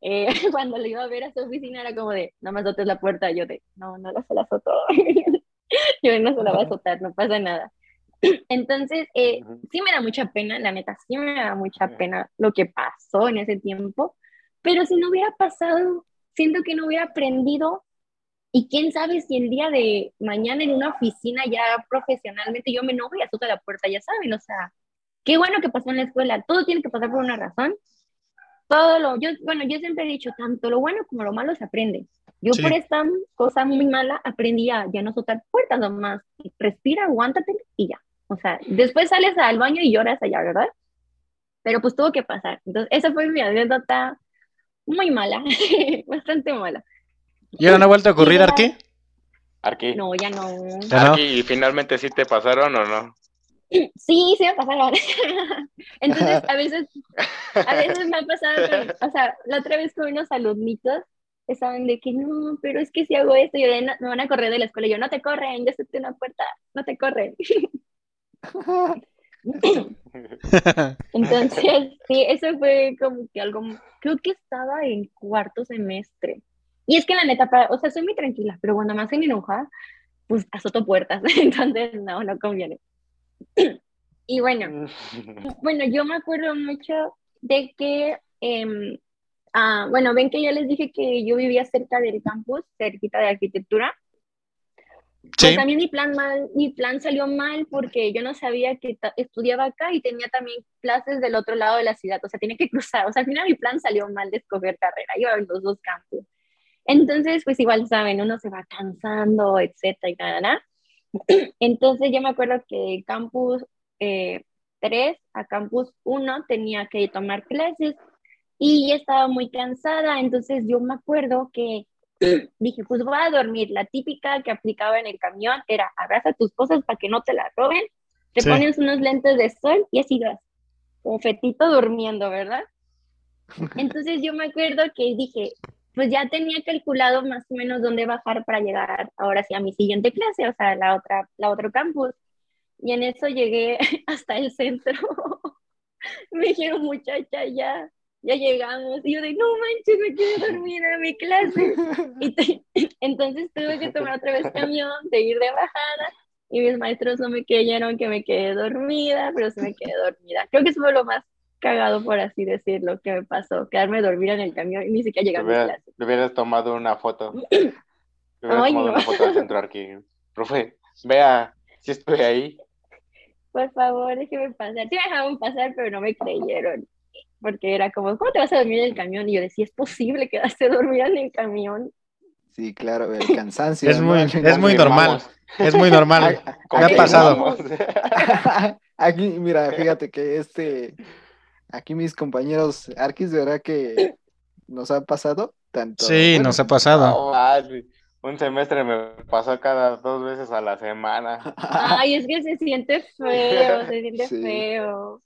eh, cuando le iba a ver a su oficina era como de, no me azotes la puerta, yo de, no, no la se la azotó, yo no se la va a azotar, no pasa nada. Entonces, eh, sí me da mucha pena, la neta, sí me da mucha pena lo que pasó en ese tiempo, pero si no hubiera pasado, siento que no hubiera aprendido y quién sabe si el día de mañana en una oficina ya profesionalmente yo me enojo y azoto la puerta, ya saben, o sea, qué bueno que pasó en la escuela, todo tiene que pasar por una razón. Todo lo, yo, bueno, yo siempre he dicho, tanto lo bueno como lo malo se aprende. Yo por esta cosa muy mala aprendí a ya no azotar puertas nomás, respira, aguántate y ya. O sea, después sales al baño y lloras allá, ¿verdad? Pero pues tuvo que pasar. Entonces, esa fue mi anécdota muy mala, bastante mala.
¿Y ahora no ha vuelto a ocurrir, Arqui?
Arqui.
No, ya no.
Arqui, ¿y finalmente sí te pasaron o no?
Sí, sí me pasaron. Entonces, a veces, a veces me ha pasado, o sea, la otra vez con unos alumnitos, estaban de que no, pero es que si hago esto, yo me van a correr de la escuela. yo, no te corren, ya te una puerta, no te corren. Entonces, sí, eso fue como que algo, creo que estaba en cuarto semestre. Y es que la neta, o sea, soy muy tranquila, pero cuando me hacen enojar, pues azoto puertas, entonces no, no conviene. Y bueno, bueno, yo me acuerdo mucho de que, eh, bueno, ven que ya les dije que yo vivía cerca del campus, cerquita de arquitectura. Pues también mi plan, mal, mi plan salió mal porque yo no sabía que estudiaba acá y tenía también clases del otro lado de la ciudad, o sea, tenía que cruzar, o sea, al final mi plan salió mal de escoger carrera, yo en los dos campus. Entonces, pues igual saben, uno se va cansando, etcétera, y nada, Entonces yo me acuerdo que campus 3 eh, a campus 1 tenía que tomar clases y estaba muy cansada, entonces yo me acuerdo que dije, pues voy a dormir. La típica que aplicaba en el camión era abraza tus cosas para que no te las roben, te pones unos lentes de sol y así vas, como fetito durmiendo, ¿verdad? Entonces yo me acuerdo que dije, pues ya tenía calculado más o menos dónde bajar para llegar ahora sí a mi siguiente clase, o sea, la otra, la otro campus. Y en eso llegué hasta el centro. me dijeron, muchacha, ya, ya llegamos. Y yo de, no manches, me quedé dormida en mi clase. Y entonces tuve que tomar otra vez camión, seguir de bajada. Y mis maestros no me creyeron que me quedé dormida, pero sí me quedé dormida. Creo que eso fue lo más cagado, por así decirlo, que me pasó, quedarme dormida en el camión y ni siquiera llegar a mi clase.
Le hubieras tomado una foto. Le hubieras tomado una foto al centro aquí. Profe, vea, si estoy ahí.
Por favor, déjeme pasar. Sí me dejaron pasar, pero no me creyeron. Porque era como, ¿cómo te vas a dormir en el camión? Y yo decía, ¿es posible quedarse dormida en el camión?
Sí, claro, el cansancio.
Es muy, es muy normal. Es muy normal. Me ha pasado.
Aquí, mira, fíjate que este aquí mis compañeros Arquis, de verdad que nos ha pasado tanto.
Sí, nos ha pasado.
un semestre me pasó cada dos veces a la semana.
Ay, es que se siente feo, se siente feo.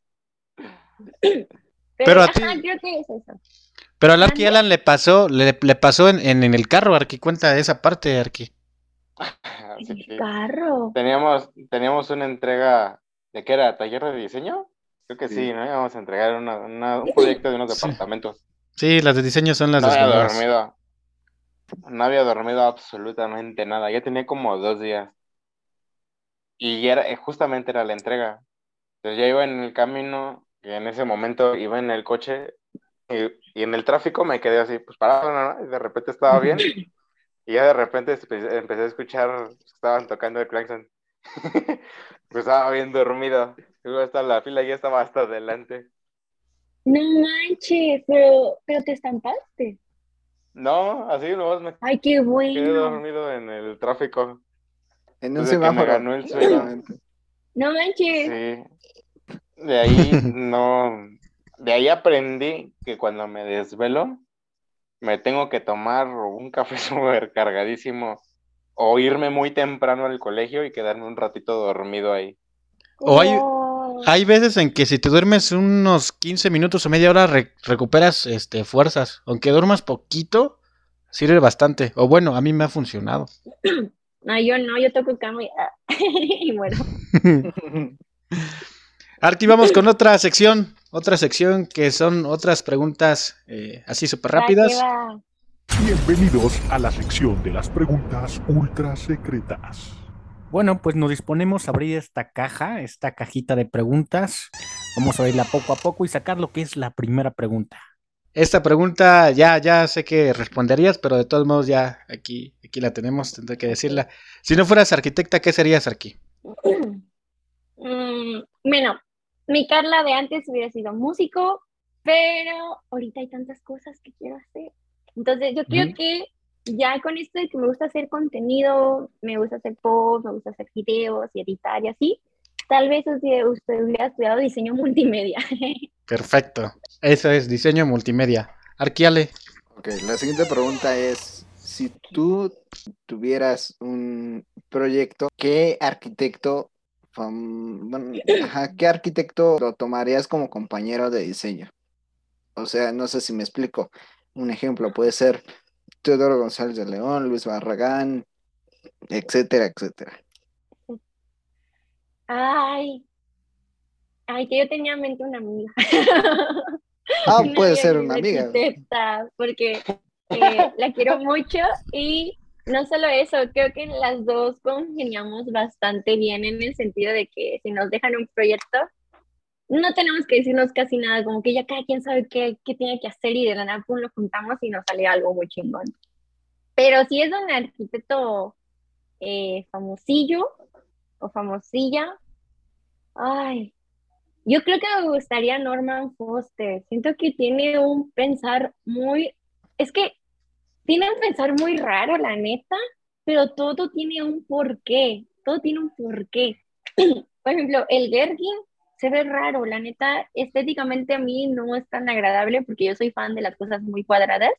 Pero, a ti... creo que es eso. Pero al Arqui Alan le pasó, le, le pasó en, en, el carro, Arqui, cuenta esa parte, Arqui.
¿El carro?
Teníamos, teníamos una entrega, ¿de qué era? ¿Taller de diseño? Creo que sí, ¿no? Vamos a entregar un proyecto de unos departamentos.
Sí, las de diseño son las
no había dormido. No había dormido absolutamente nada. Ya tenía como dos días. Y era, eh, justamente era la entrega. Entonces ya iba en el camino y en ese momento iba en el coche y, en el tráfico me quedé así, pues parado, ¿no? Y de repente estaba bien. Y ya de repente empecé a escuchar, estaban tocando el claxon. pues estaba bien dormido. Luego hasta la fila ya estaba hasta adelante.
No manches, pero, pero te estampaste.
No, así no me
Ay, qué bueno.
Quedé dormido en el tráfico.
En un semáforo.
Me ganó el sueño.
No manches.
Sí. De ahí no. De ahí aprendí que cuando me desvelo, me tengo que tomar un café súper cargadísimo o irme muy temprano al colegio y quedarme un ratito dormido ahí.
O hay, hay veces en que si te duermes unos 15 minutos o media hora recuperas este, fuerzas. Aunque duermas poquito, sirve bastante. O bueno, a mí me ha funcionado.
No, yo no, yo toco cama y, ah, muero.
Arti, vamos con otra sección. otra sección que son otras preguntas eh, así súper rápidas.
Bienvenidos a la sección de las preguntas ultra secretas.
Bueno, pues nos disponemos a abrir esta caja, esta cajita de preguntas. Vamos a abrirla poco a poco y sacar lo que es la primera pregunta.
Esta pregunta ya, ya sé que responderías, pero de todos modos ya aquí, aquí la tenemos, tendré que decirla. Si no fueras arquitecta, ¿qué serías, Arqui?
Mm, bueno, mi Carla de antes hubiera sido músico, pero ahorita hay tantas cosas que quiero hacer. Entonces yo creo que ya con esto de que me gusta hacer contenido, me gusta hacer posts, me gusta hacer videos y editar y así, tal vez usted, hubiera estudiado diseño multimedia.
Perfecto, eso es diseño multimedia. Arquiale.
Ok, la siguiente pregunta es, si tú tuvieras un proyecto, ¿qué arquitecto, ¿qué arquitecto lo tomarías como compañero de diseño? O sea, no sé si me explico. Un ejemplo puede ser Teodoro González de León, Luis Barragán, etcétera, etcétera.
Ay, ay, que yo tenía en mente una amiga.
Ah, puede ser una amiga.
Porque eh, la quiero mucho y no solo eso, creo que las dos congeniamos bastante bien en el sentido de que si nos dejan un proyecto, no tenemos que decirnos casi nada, como que ya cada quien sabe qué, qué tiene que hacer y de la nada lo juntamos y nos sale algo muy chingón. Pero si es un arquitecto eh, famosillo o famosilla, ay, yo creo que me gustaría Norman Foster. Siento que tiene un pensar muy, es que tiene un pensar muy raro, la neta, pero todo tiene un porqué, todo tiene un porqué. Por ejemplo, el Gergin se ve raro, la neta, estéticamente a mí no es tan agradable porque yo soy fan de las cosas muy cuadradas,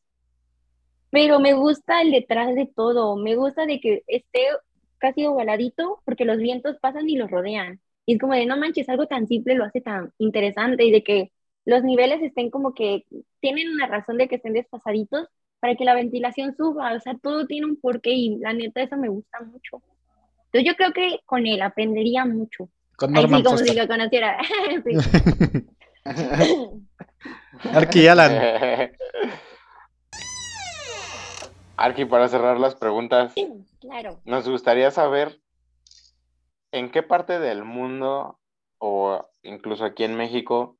pero me gusta el detrás de todo, me gusta de que esté casi ovaladito porque los vientos pasan y los rodean. Y es como de no manches, algo tan simple lo hace tan interesante y de que los niveles estén como que tienen una razón de que estén desfasaditos para que la ventilación suba, o sea, todo tiene un porqué y la neta eso me gusta mucho. Entonces yo creo que con él aprendería mucho.
Con Norman
Así como si lo conociera.
Arqui Alan.
Arqui, para cerrar las preguntas,
claro.
nos gustaría saber en qué parte del mundo o incluso aquí en México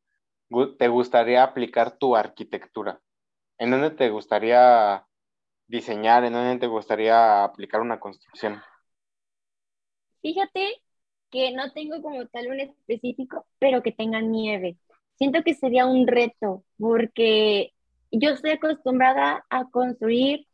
te gustaría aplicar tu arquitectura. ¿En dónde te gustaría diseñar? ¿En dónde te gustaría aplicar una construcción?
Fíjate que no tengo como tal un específico, pero que tenga nieve. Siento que sería un reto porque yo estoy acostumbrada a construir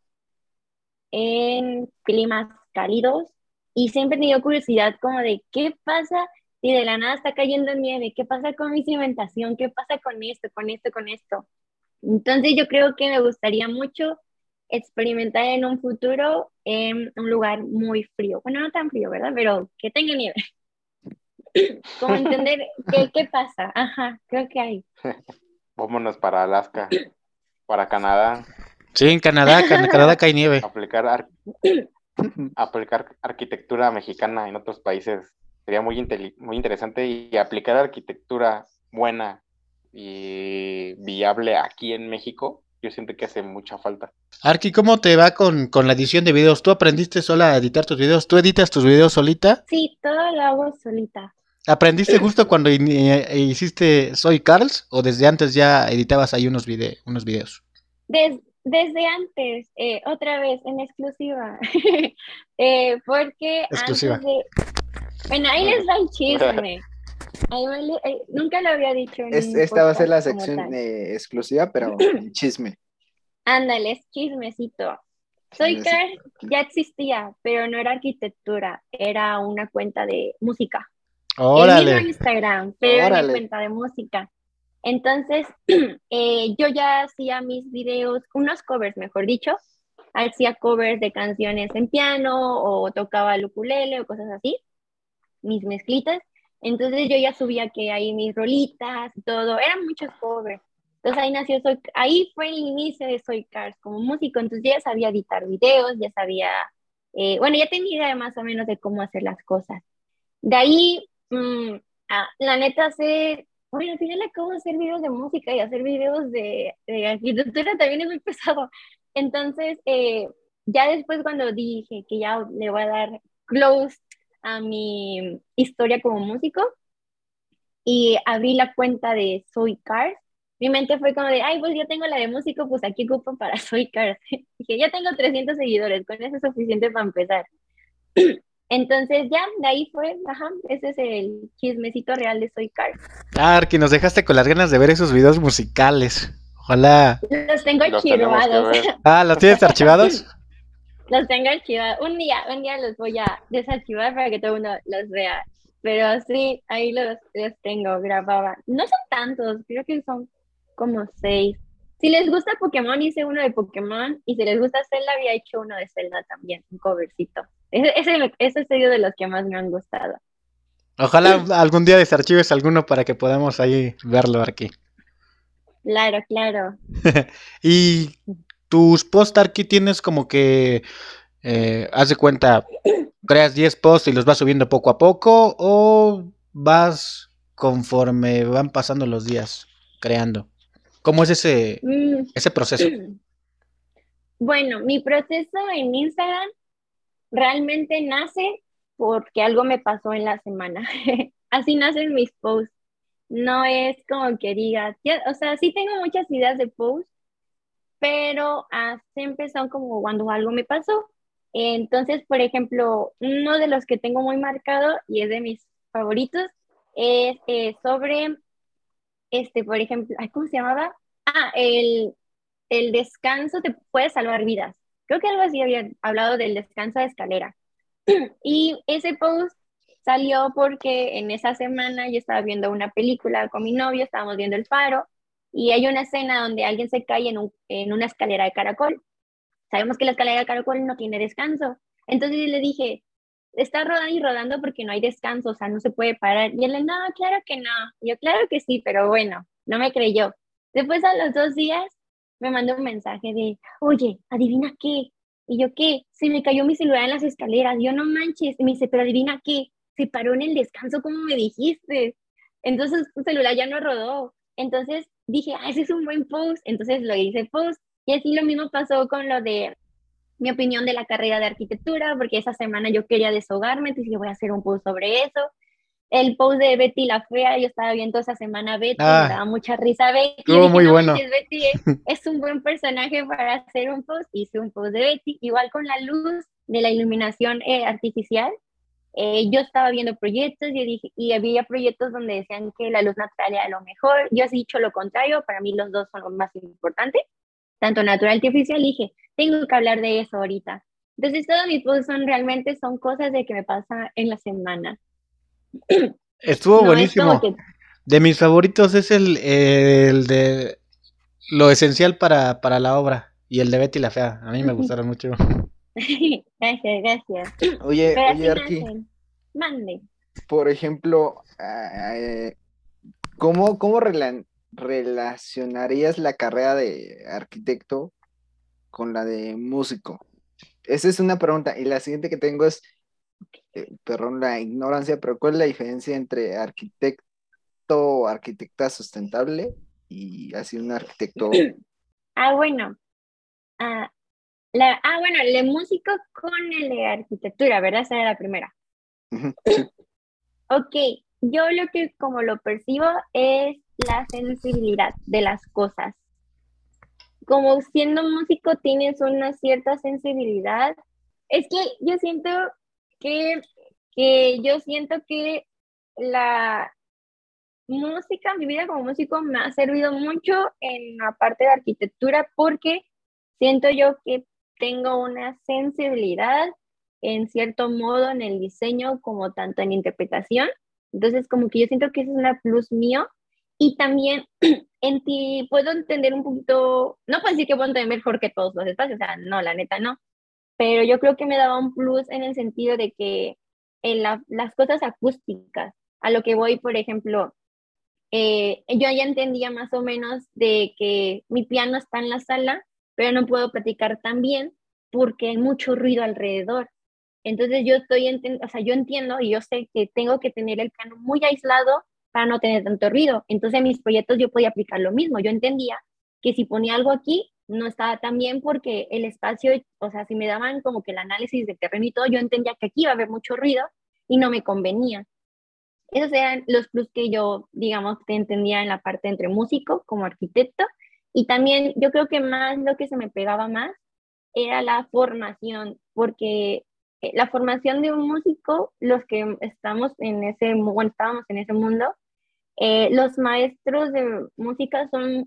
en climas cálidos y siempre he tenido curiosidad como de qué pasa si de la nada está cayendo nieve, qué pasa con mi cimentación, qué pasa con esto, con esto, con esto. Entonces yo creo que me gustaría mucho experimentar en un futuro en un lugar muy frío. Bueno, no tan frío, ¿verdad? Pero que tenga nieve. Como entender qué, qué pasa. Ajá, creo que hay.
Vámonos para Alaska, para Canadá.
Sí, en Canadá, en Canadá cae nieve.
Aplicar, aplicar arquitectura mexicana en otros países sería muy, muy interesante y aplicar arquitectura buena y viable aquí en México, yo siento que hace mucha falta.
Arki, ¿cómo te va con, con, la edición de videos? ¿Tú aprendiste sola a editar tus videos? ¿Tú editas tus videos solita?
Sí, todo lo hago solita.
¿Aprendiste justo cuando hiciste Soy Carls o desde antes ya editabas ahí unos, unos videos?
desde antes, eh, otra vez en exclusiva, eh, porque
exclusiva.
antes de... Bueno, ahí les va el chisme. Eh, nunca lo había dicho.
esta va a ser la sección exclusiva, pero chisme.
Ándale, es chismecito. Soy Car ya existía, pero no era arquitectura, era una cuenta de música.
Órale.
En Instagram, pero era una cuenta de música. Entonces, eh, yo ya hacía mis videos, unos covers, mejor dicho. Hacía covers de canciones en piano o tocaba el ukulele o cosas así, mis mezclitas. Entonces yo ya subía que ahí mis rolitas todo, eran muchos covers. Entonces ahí nació Soy, ahí fue el inicio de Soy Cars como músico, entonces ya sabía editar videos, ya sabía, eh, bueno, ya tenía idea más o menos de cómo hacer las cosas. De ahí, mmm, la neta, hace bueno, al final acabo de hacer videos de música y hacer videos de, de arquitectura también es muy pesado. Entonces, eh, ya después cuando dije que ya le voy a dar close a mi historia como músico y abrí la cuenta de Soy Cars, mi mente fue como de, ay, pues ya tengo la de músico, pues aquí ocupo para Soy Cars. Dije, ya tengo 300 seguidores, con eso es suficiente para empezar. Entonces ya, de ahí fue, ajá, ese es el chismecito real de Soy Cars.
Ah, Arki, nos dejaste con las ganas de ver esos videos musicales. Ojalá.
Los tengo
que
archivados.
Ah, ¿los tienes archivados?
Los tengo archivados. Un día, un día los voy a desarchivar para que todo el mundo los vea. Pero sí, ahí los, los tengo grababa. No son tantos, creo que son como seis. Si les gusta Pokémon, hice uno de Pokémon. Y si les gusta Zelda, había hecho uno de Zelda también, un covercito. Ese, ese, ese sido de los que más me han gustado.
Ojalá algún día desarchives alguno para que podamos ahí verlo, Arki.
Claro, claro.
Y tus posts, Arki, tienes como que, eh, haz de cuenta, creas 10 posts y los vas subiendo poco a poco o vas conforme van pasando los días creando. ¿Cómo es ese,
Mm,
ese proceso?
Bueno, mi proceso en Instagram realmente nace porque algo me pasó en la semana. Así nacen mis posts. No es como que diga, ya- o sea, sí tengo muchas ideas de posts, pero así empezó como cuando algo me pasó. Entonces, por ejemplo, uno de los que tengo muy marcado y es de mis favoritos es eh, sobre, este, por ejemplo, ¿cómo se llamaba? Ah, el, el descanso te puede salvar vidas. Creo que algo así había hablado del descanso de escalera. Y ese post salió porque en esa semana yo estaba viendo una película con mi novio, estábamos viendo El Faro, y hay una escena donde alguien se cae en, un- en una escalera de caracol. Sabemos que la escalera de caracol no tiene descanso. Entonces le dije, está rodando y rodando porque no hay descanso, o sea, no se puede parar. Y él, no, claro que no. Yo, claro que sí, pero bueno, no me creyó. Después a los dos días me mandó un mensaje de, oye, adivina qué. Y yo, ¿qué? Se me cayó mi celular en las escaleras. Yo, no manches. Y me dice, pero adivina qué. Se paró en el descanso como me dijiste. Entonces tu celular ya no rodó. Entonces dije, ah, ese es un buen post. Entonces lo hice post. Y así lo mismo pasó con lo de mi opinión de la carrera de arquitectura, porque esa semana yo quería desahogarme, entonces yo voy a hacer un post sobre eso. El post de Betty la Fea, yo estaba viendo esa semana Betty,
Ah.
me daba mucha risa Betty.
Estuvo
dije,
muy
"No
bueno".
Betty es, es un buen personaje para hacer un post. Hice un post de Betty, igual con la luz de la iluminación eh, artificial. Eh, yo estaba viendo proyectos y, dije, y había proyectos donde decían que la luz natural era lo mejor. Yo he dicho lo contrario, para mí los dos son lo más importante, tanto natural que artificial. Dije, tengo que hablar de eso ahorita. Entonces, todos mis posts son realmente son cosas de que me pasa en la semana.
Estuvo
No
buenísimo.
que
De mis favoritos es el, el de lo esencial para, para la obra y el de Betty la Fea. A mí me gustaron mucho.
gracias, gracias.
Oye,
Pero
oye,
nacen. Mande.
por ejemplo, ah, eh, ¿cómo, cómo rela- relacionarías la carrera de arquitecto con la de músico? Esa es una pregunta. Y la siguiente que tengo es, eh, perdón la ignorancia, pero ¿cuál es la diferencia entre arquitecto o arquitecta sustentable y así un arquitecto?
Ah, bueno. Ah, la, ah, bueno, el de músico con el de arquitectura, ¿verdad? Esa era la primera.
Sí.
Ok, yo lo que como lo percibo es la sensibilidad de las cosas. Como siendo músico tienes una cierta sensibilidad. Es que yo siento que, que yo siento que la música, mi vida como músico me ha servido mucho en la parte de arquitectura porque siento yo que tengo una sensibilidad en cierto modo en el diseño como tanto en interpretación. Entonces, como que yo siento que ese es una plus mío. Y también en ti puedo entender un poquito, no puedo decir que puedo entender mejor que todos los espacios, o sea, no, la neta no. Pero yo creo que me daba un plus en el sentido de que en la- las cosas acústicas, a lo que voy, por ejemplo, eh, yo ya entendía más o menos de que mi piano está en la sala, pero no puedo platicar tan bien porque hay mucho ruido alrededor. Entonces yo estoy, o sea, yo entiendo y yo sé que tengo que tener el piano muy aislado para no tener tanto ruido. Entonces en mis proyectos yo podía aplicar lo mismo. Yo entendía que si ponía algo aquí, no estaba tan bien porque el espacio, o sea, si me daban como que el análisis de terreno y todo, yo entendía que aquí iba a haber mucho ruido y no me convenía. Esos eran los plus que yo, digamos, que entendía en la parte entre músico como arquitecto. Y también yo creo que más lo que se me pegaba más era la formación, porque eh, la formación de un músico, los que estamos en ese, bueno, estábamos en ese mundo, eh, los maestros de música son,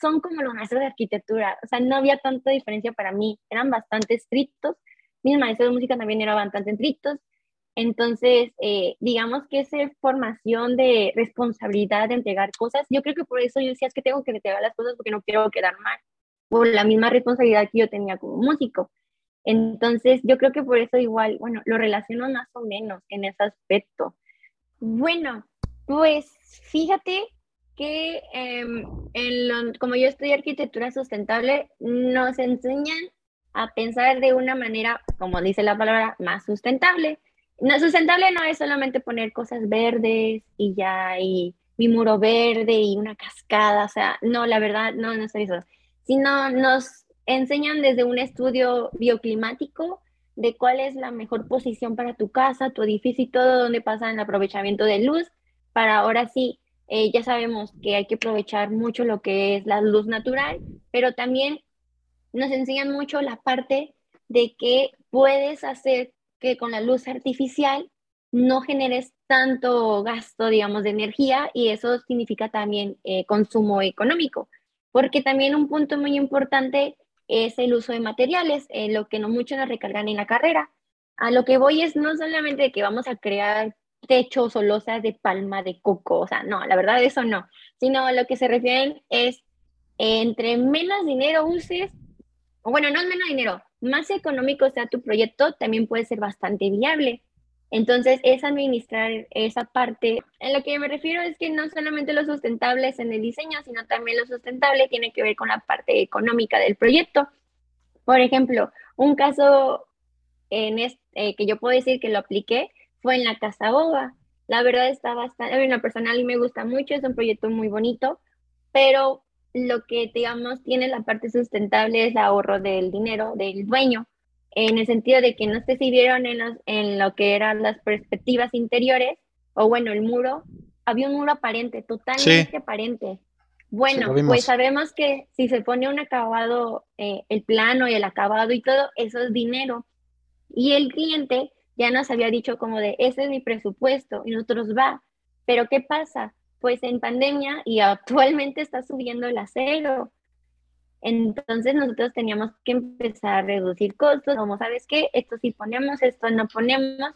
son como los maestros de arquitectura, o sea, no había tanta diferencia para mí, eran bastante estrictos, mis maestros de música también eran bastante estrictos, entonces, eh, digamos que esa formación de responsabilidad de entregar cosas, yo creo que por eso yo decía es que tengo que entregar las cosas porque no quiero quedar mal, por la misma responsabilidad que yo tenía como músico. Entonces, yo creo que por eso igual, bueno, lo relaciono más o menos en ese aspecto. Bueno, pues fíjate que em, como yo estudié arquitectura sustentable, nos enseñan a pensar de una manera, como dice la palabra, más sustentable. No, sustentable no es solamente poner cosas verdes y ya, y mi muro verde y una cascada, o sea, no, la verdad, no, no es eso, sino nos enseñan desde un estudio bioclimático de cuál es la mejor posición para tu casa, tu edificio y todo, donde pasa el aprovechamiento de luz, para ahora sí, eh, ya sabemos que hay que aprovechar mucho lo que es la luz natural, pero también nos enseñan mucho la parte de que puedes hacer que con la luz artificial no generes tanto gasto, digamos, de energía y eso significa también eh, consumo económico, porque también un punto muy importante es el uso de materiales, eh, lo que no muchos nos recargan en la carrera. A lo que voy es no solamente que vamos a crear techos o losas de palma de coco, o sea, no, la verdad eso no, sino lo que se refieren es entre menos dinero uses, bueno, no es menos dinero, más económico sea tu proyecto, también puede ser bastante viable. Entonces, es administrar esa parte. En lo que me refiero es que no solamente lo sustentable es en el diseño, sino también lo sustentable tiene que ver con la parte económica del proyecto. Por ejemplo, un caso en este, que yo puedo decir que lo apliqué fue en la Casa Boba. La verdad está bastante, a mí personal y me gusta mucho, es un proyecto muy bonito, pero lo que, digamos, tiene la parte sustentable es el ahorro del dinero del dueño, en el sentido de que no sé si vieron en, en lo que eran las perspectivas interiores, o bueno, el muro, había un muro aparente, totalmente aparente. Bueno, pues sabemos que si se pone un acabado, eh, el plano y el acabado y todo, eso es dinero. Y el cliente ya nos había dicho como de, ese es mi presupuesto y nosotros va. Pero ¿qué pasa? pues en pandemia y actualmente está subiendo el acero. Entonces nosotros teníamos que empezar a reducir costos, como sabes qué, esto sí ponemos, esto no ponemos.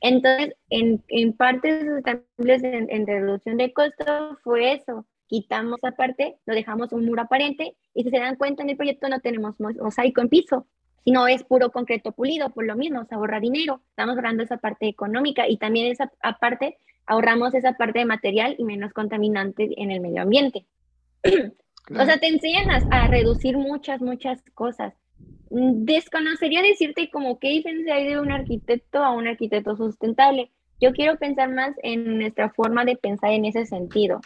Entonces, en, en partes sustentables en, en reducción de costos fue eso. Quitamos esa parte, lo dejamos un muro aparente y si se dan cuenta en el proyecto no tenemos mosaico en piso, sino es puro concreto pulido, por lo mismo se ahorra dinero, estamos ahorrando esa parte económica y también esa aparte ahorramos esa parte de material y menos contaminante en el medio ambiente. O sea, te enseñan a, reducir muchas, muchas cosas. Desconocería decirte como qué diferencia hay de un arquitecto a un arquitecto sustentable. Yo quiero pensar más en nuestra forma de pensar en ese sentido.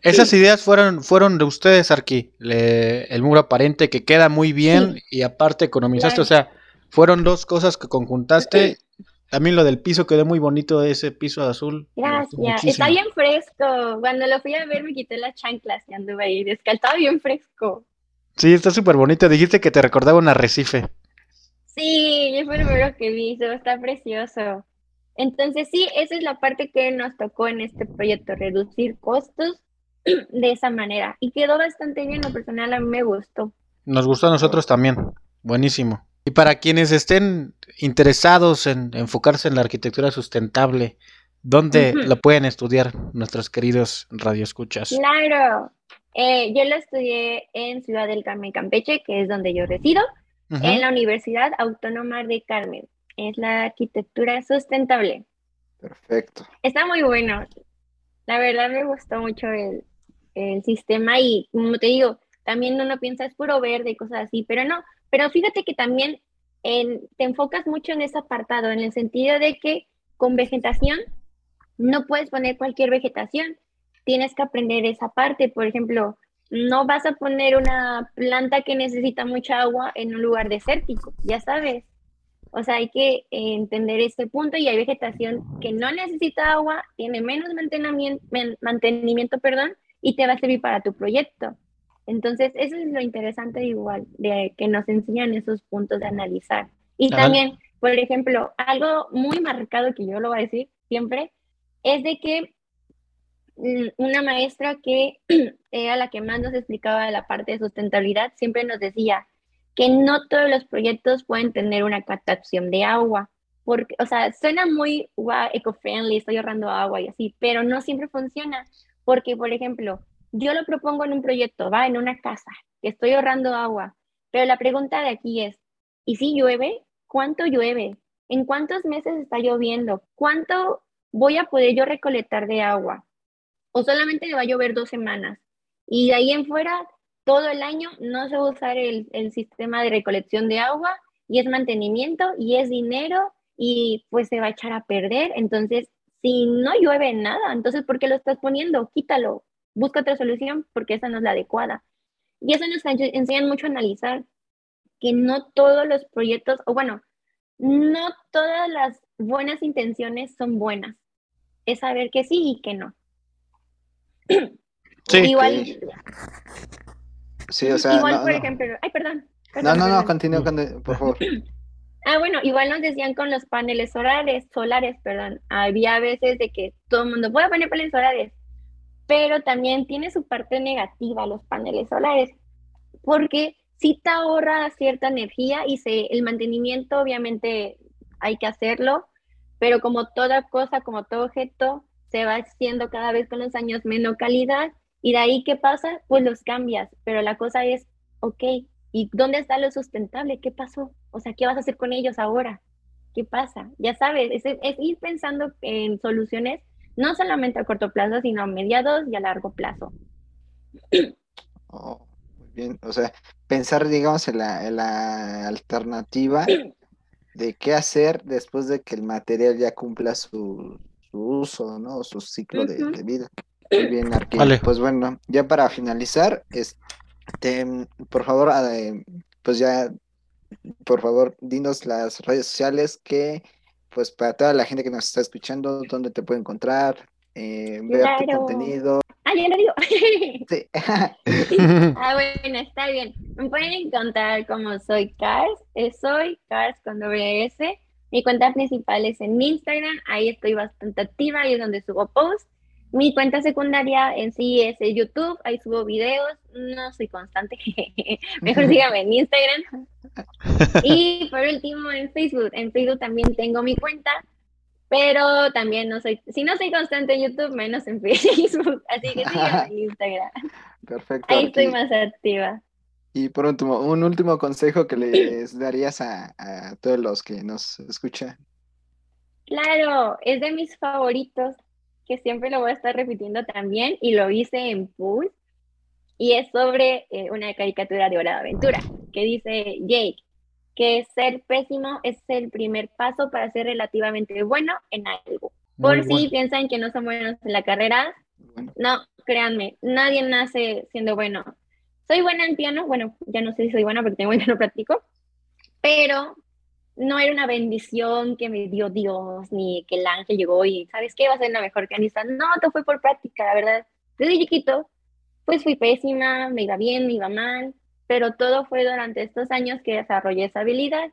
Esas ideas fueron, fueron de ustedes, Arqui. el muro aparente que queda muy bien y aparte economizaste. O sea, fueron dos cosas que conjuntaste también lo del piso quedó muy bonito, ese piso azul.
Gracias, está bien fresco. Cuando lo fui a ver me quité las chanclas y anduve ahí, descalzado bien fresco.
Sí, está súper bonito. Dijiste que te recordaba un arrecife.
Sí, fue el primero que vi, está precioso. Entonces sí, esa es la parte que nos tocó en este proyecto, reducir costos de esa manera. Y quedó bastante bien, lo personal a mí me gustó.
Nos gustó a nosotros también, buenísimo. Y para quienes estén interesados en enfocarse en la arquitectura sustentable, ¿dónde lo pueden estudiar nuestros queridos radioescuchas?
Claro, eh, yo lo estudié en Ciudad del Carmen, Campeche, que es donde yo resido, en la Universidad Autónoma de Carmen. Es la arquitectura sustentable.
Perfecto.
Está muy bueno. La verdad me gustó mucho el, el sistema y, como te digo, también uno piensa es puro verde cosas así, pero no, pero fíjate que también te enfocas mucho en ese apartado, en el sentido de que con vegetación no puedes poner cualquier vegetación, tienes que aprender esa parte. Por ejemplo, no vas a poner una planta que necesita mucha agua en un lugar desértico, ya sabes. O sea, hay que entender este punto y hay vegetación que no necesita agua, tiene menos mantenimiento, mantenimiento perdón, y te va a servir para tu proyecto. Entonces, eso es lo interesante igual, de que nos enseñan esos puntos de analizar. Y también, por ejemplo, algo muy marcado que yo lo voy a decir siempre, es de que mm, una maestra que era la que más nos explicaba de la parte de sustentabilidad, siempre nos decía que no todos los proyectos pueden tener una captación de agua. Porque, o sea, suena muy wow, eco-friendly, estoy ahorrando agua y así, pero no siempre funciona. Porque, por ejemplo, yo lo propongo en un proyecto, va, en una casa, que estoy ahorrando agua, pero la pregunta de aquí es, ¿y si llueve? ¿Cuánto llueve? ¿En cuántos meses está lloviendo? ¿Cuánto voy a poder yo recolectar de agua? ¿O solamente me va a llover dos semanas? Y de ahí en fuera, todo el año no se va a usar el, el sistema de recolección de agua y es mantenimiento y es dinero y pues se va a echar a perder. Entonces, si no llueve nada, entonces ¿por qué lo estás poniendo? Quítalo, busca otra solución porque esa no es la adecuada. Y eso nos enseña mucho a analizar que no todos los proyectos, o bueno, no todas las buenas intenciones son buenas. Es saber que sí y que no.
Sí. Igual. Sí, o sea.
Igual, por ejemplo. Ay, perdón.
no, no, no, continúa, por favor.
Ah, bueno, igual nos decían con los paneles solares, solares, perdón. Había veces de que todo el mundo puede poner paneles solares, pero también tiene su parte negativa los paneles solares, porque si te ahorra cierta energía y se, el mantenimiento obviamente hay que hacerlo, pero como toda cosa, como todo objeto, se va haciendo cada vez con los años menos calidad y de ahí qué pasa, pues los cambias, pero la cosa es, ok, ¿y dónde está lo sustentable? ¿Qué pasó? O sea, ¿qué vas a hacer con ellos ahora? ¿Qué pasa? Ya sabes, es, es ir pensando en soluciones no solamente a corto plazo, sino a mediados y a largo plazo.
Oh, muy bien, o sea, pensar, digamos, en la, alternativa de qué hacer después de que el material ya cumpla su, uso, ¿no? Su ciclo de, vida. Muy bien, Arqui. Pues bueno, ya para finalizar, este, por favor, eh, pues ya, por favor, dinos las redes sociales que pues para toda la gente que nos está escuchando, ¿dónde te puede encontrar? Eh, ver tu contenido.
Ah, ya lo digo. sí. ah, bueno, está bien. Me pueden encontrar como soy Cars, eh, soy Cars con doble S. Mi cuenta principal es en Instagram, ahí estoy bastante activa, ahí es donde subo posts. Mi cuenta secundaria en sí es YouTube, ahí subo videos, no soy constante, mejor síganme en Instagram. Y por último en Facebook, en Facebook también tengo mi cuenta, pero también no soy, si no soy constante en YouTube, menos en Facebook, así que síganme en Instagram.
Perfecto.
Ahí estoy más activa.
Y por último, un último consejo que les darías a, a todos los que nos escuchan.
Claro, es de mis favoritos que siempre lo voy a estar repitiendo también y lo hice en Pool y es sobre eh, una caricatura de Hora de Aventura que dice Jake que ser pésimo es el primer paso para ser relativamente bueno en algo. Por si piensan que no son buenos en la carrera, no, créanme, nadie nace siendo bueno. Soy buena en piano, bueno, ya no sé si soy buena porque tengo el piano práctico, pero no era una bendición que me dio Dios, ni que el ángel llegó y, ¿sabes qué? Va a ser la mejor pianista. No, todo fue por práctica, la verdad. Desde chiquito, pues fui pésima, me iba bien, me iba mal, pero todo fue durante estos años que desarrollé esa habilidad.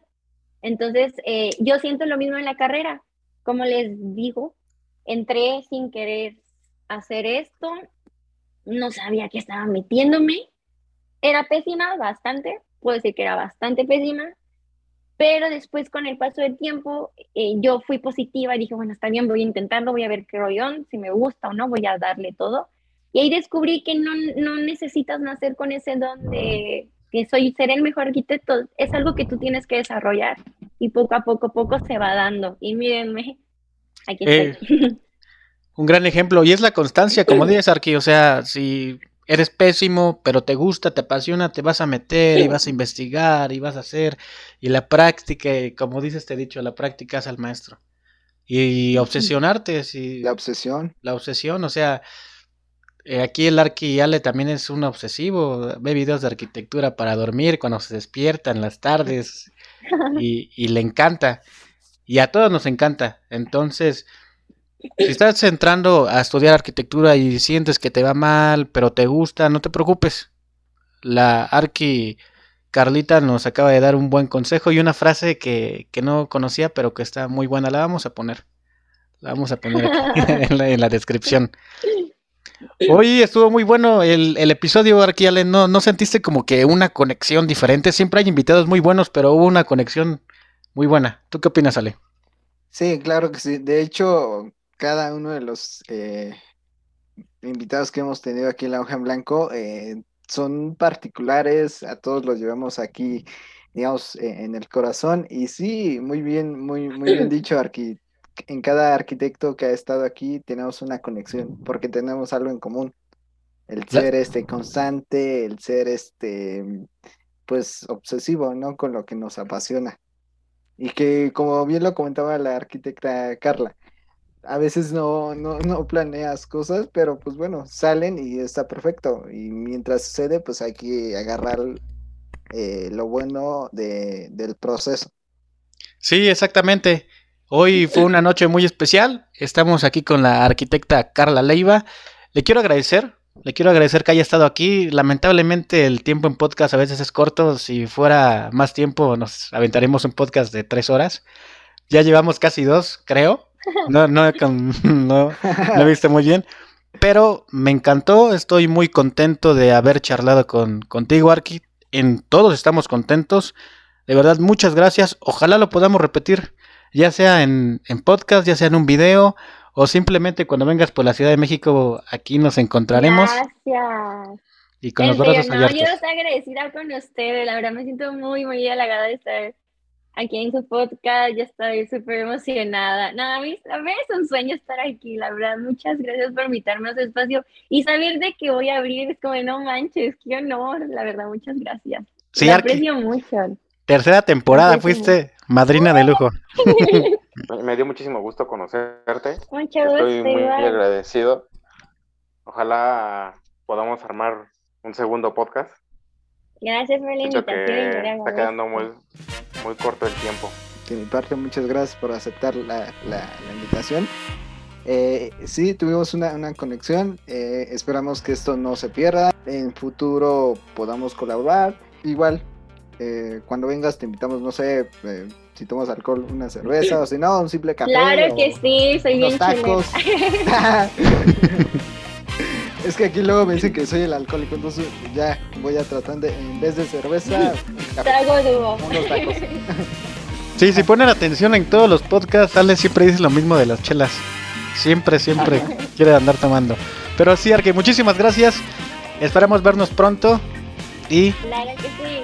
Entonces, eh, yo siento lo mismo en la carrera. Como les digo, entré sin querer hacer esto, no sabía que estaba metiéndome. Era pésima, bastante, puedo decir que era bastante pésima, pero después con el paso del tiempo eh, yo fui positiva y dije, bueno, está bien, voy a intentarlo, voy a ver qué rollón, si me gusta o no, voy a darle todo. Y ahí descubrí que no, no necesitas nacer con ese don de que soy ser el mejor arquitecto, es algo que tú tienes que desarrollar y poco a poco, poco se va dando. Y mírenme, aquí estoy.
Eh, un gran ejemplo, y es la constancia, como dices, Arqui, o sea, si eres pésimo, pero te gusta, te apasiona, te vas a meter y vas a investigar y vas a hacer. Y la práctica, como dices, te he dicho, la práctica es al maestro. y obsesionarte. Si,
La obsesión.
la obsesión, o sea, eh, aquí el Arqui Ale también es un obsesivo, ve videos de arquitectura para dormir cuando se despierta en las tardes y, y le encanta. Y a todos nos encanta. Entonces, si estás entrando a estudiar arquitectura y sientes que te va mal, pero te gusta, no te preocupes. La Arqui Carlita nos acaba de dar un buen consejo y una frase que, que no conocía, pero que está muy buena. La vamos a poner. La vamos a poner aquí en, la, descripción. Hoy estuvo muy bueno el, el episodio, Arqui Ale. ¿No, ¿No sentiste como que una conexión diferente? Siempre hay invitados muy buenos, pero hubo una conexión muy buena. ¿Tú qué opinas, Ale?
Sí, claro que sí. De hecho, cada uno de los eh, invitados que hemos tenido aquí en la hoja en blanco eh, son particulares, a todos los llevamos aquí, digamos, eh, en el corazón. Y sí, muy bien, muy, muy bien dicho, Arqui. En cada arquitecto que ha estado aquí tenemos una conexión, porque tenemos algo en común. El ser este constante, el ser este pues obsesivo, ¿no? Con lo que nos apasiona. Y que como bien lo comentaba la arquitecta Carla, a veces no, no, no planeas cosas, pero pues bueno, salen y está perfecto. Y mientras sucede, pues hay que agarrar eh, lo bueno de, del proceso.
Sí, exactamente. Hoy fue una noche muy especial. Estamos aquí con la arquitecta Carla Leiva. Le quiero agradecer, le quiero agradecer que haya estado aquí. Lamentablemente el tiempo en podcast a veces es corto. Si fuera más tiempo nos aventaremos un podcast de tres horas. Ya llevamos casi dos, creo. No, no, no, no he visto muy bien. Pero me encantó, estoy muy contento de haber charlado con, contigo, Arqui. En todos estamos contentos. De verdad, muchas gracias. Ojalá lo podamos repetir, ya sea en, en podcast, ya sea en un video, o simplemente cuando vengas por la Ciudad de México, aquí nos encontraremos
Gracias.
y con
En
los brazos
no, yo estoy agradecida con ustedes, la verdad me siento muy, muy halagada de estar aquí en su podcast, ya estoy súper emocionada. No, a mí, a mí es un sueño estar aquí, la verdad, muchas gracias por invitarme a su espacio y saber de que voy a abrir, es como, no manches, qué honor, la verdad, muchas gracias.
Sí, Arqui,
aprecio mucho.
tercera temporada, fuiste madrina de lujo.
Me- dio muchísimo gusto conocerte.
Mucho
Estoy
gusto,
muy agradecido. Ojalá podamos armar un segundo podcast.
Gracias por la invitación,
que está quedando muy. Muy corto el tiempo.
De mi parte, muchas gracias por aceptar la, la- la invitación. Eh, sí, tuvimos una, una conexión. eh, esperamos que esto no se pierda. En futuro podamos colaborar. Igual, eh, cuando vengas te invitamos, no sé, eh, si tomas alcohol, una cerveza o si no, un simple café.
Claro
o
que sí, soy
unos
bien
tacos. es que aquí luego me dicen que soy el alcohólico, entonces ya voy a tratar de, en vez de cerveza,
Trago dúo.
unos tacos.
Sí, si ponen atención en todos los podcasts, Ale siempre dice lo mismo de las chelas. Siempre, siempre quiere andar tomando. Pero sí, Arqui, muchísimas gracias. Esperamos vernos pronto y
Claro que sí.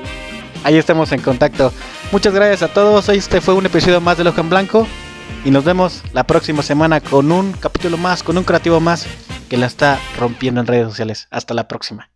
ahí estamos en contacto. Muchas gracias a todos. Este fue un episodio más de Loja en Blanco. Y nos vemos la próxima semana con un capítulo más, con un creativo más que la está rompiendo en redes sociales. Hasta la próxima.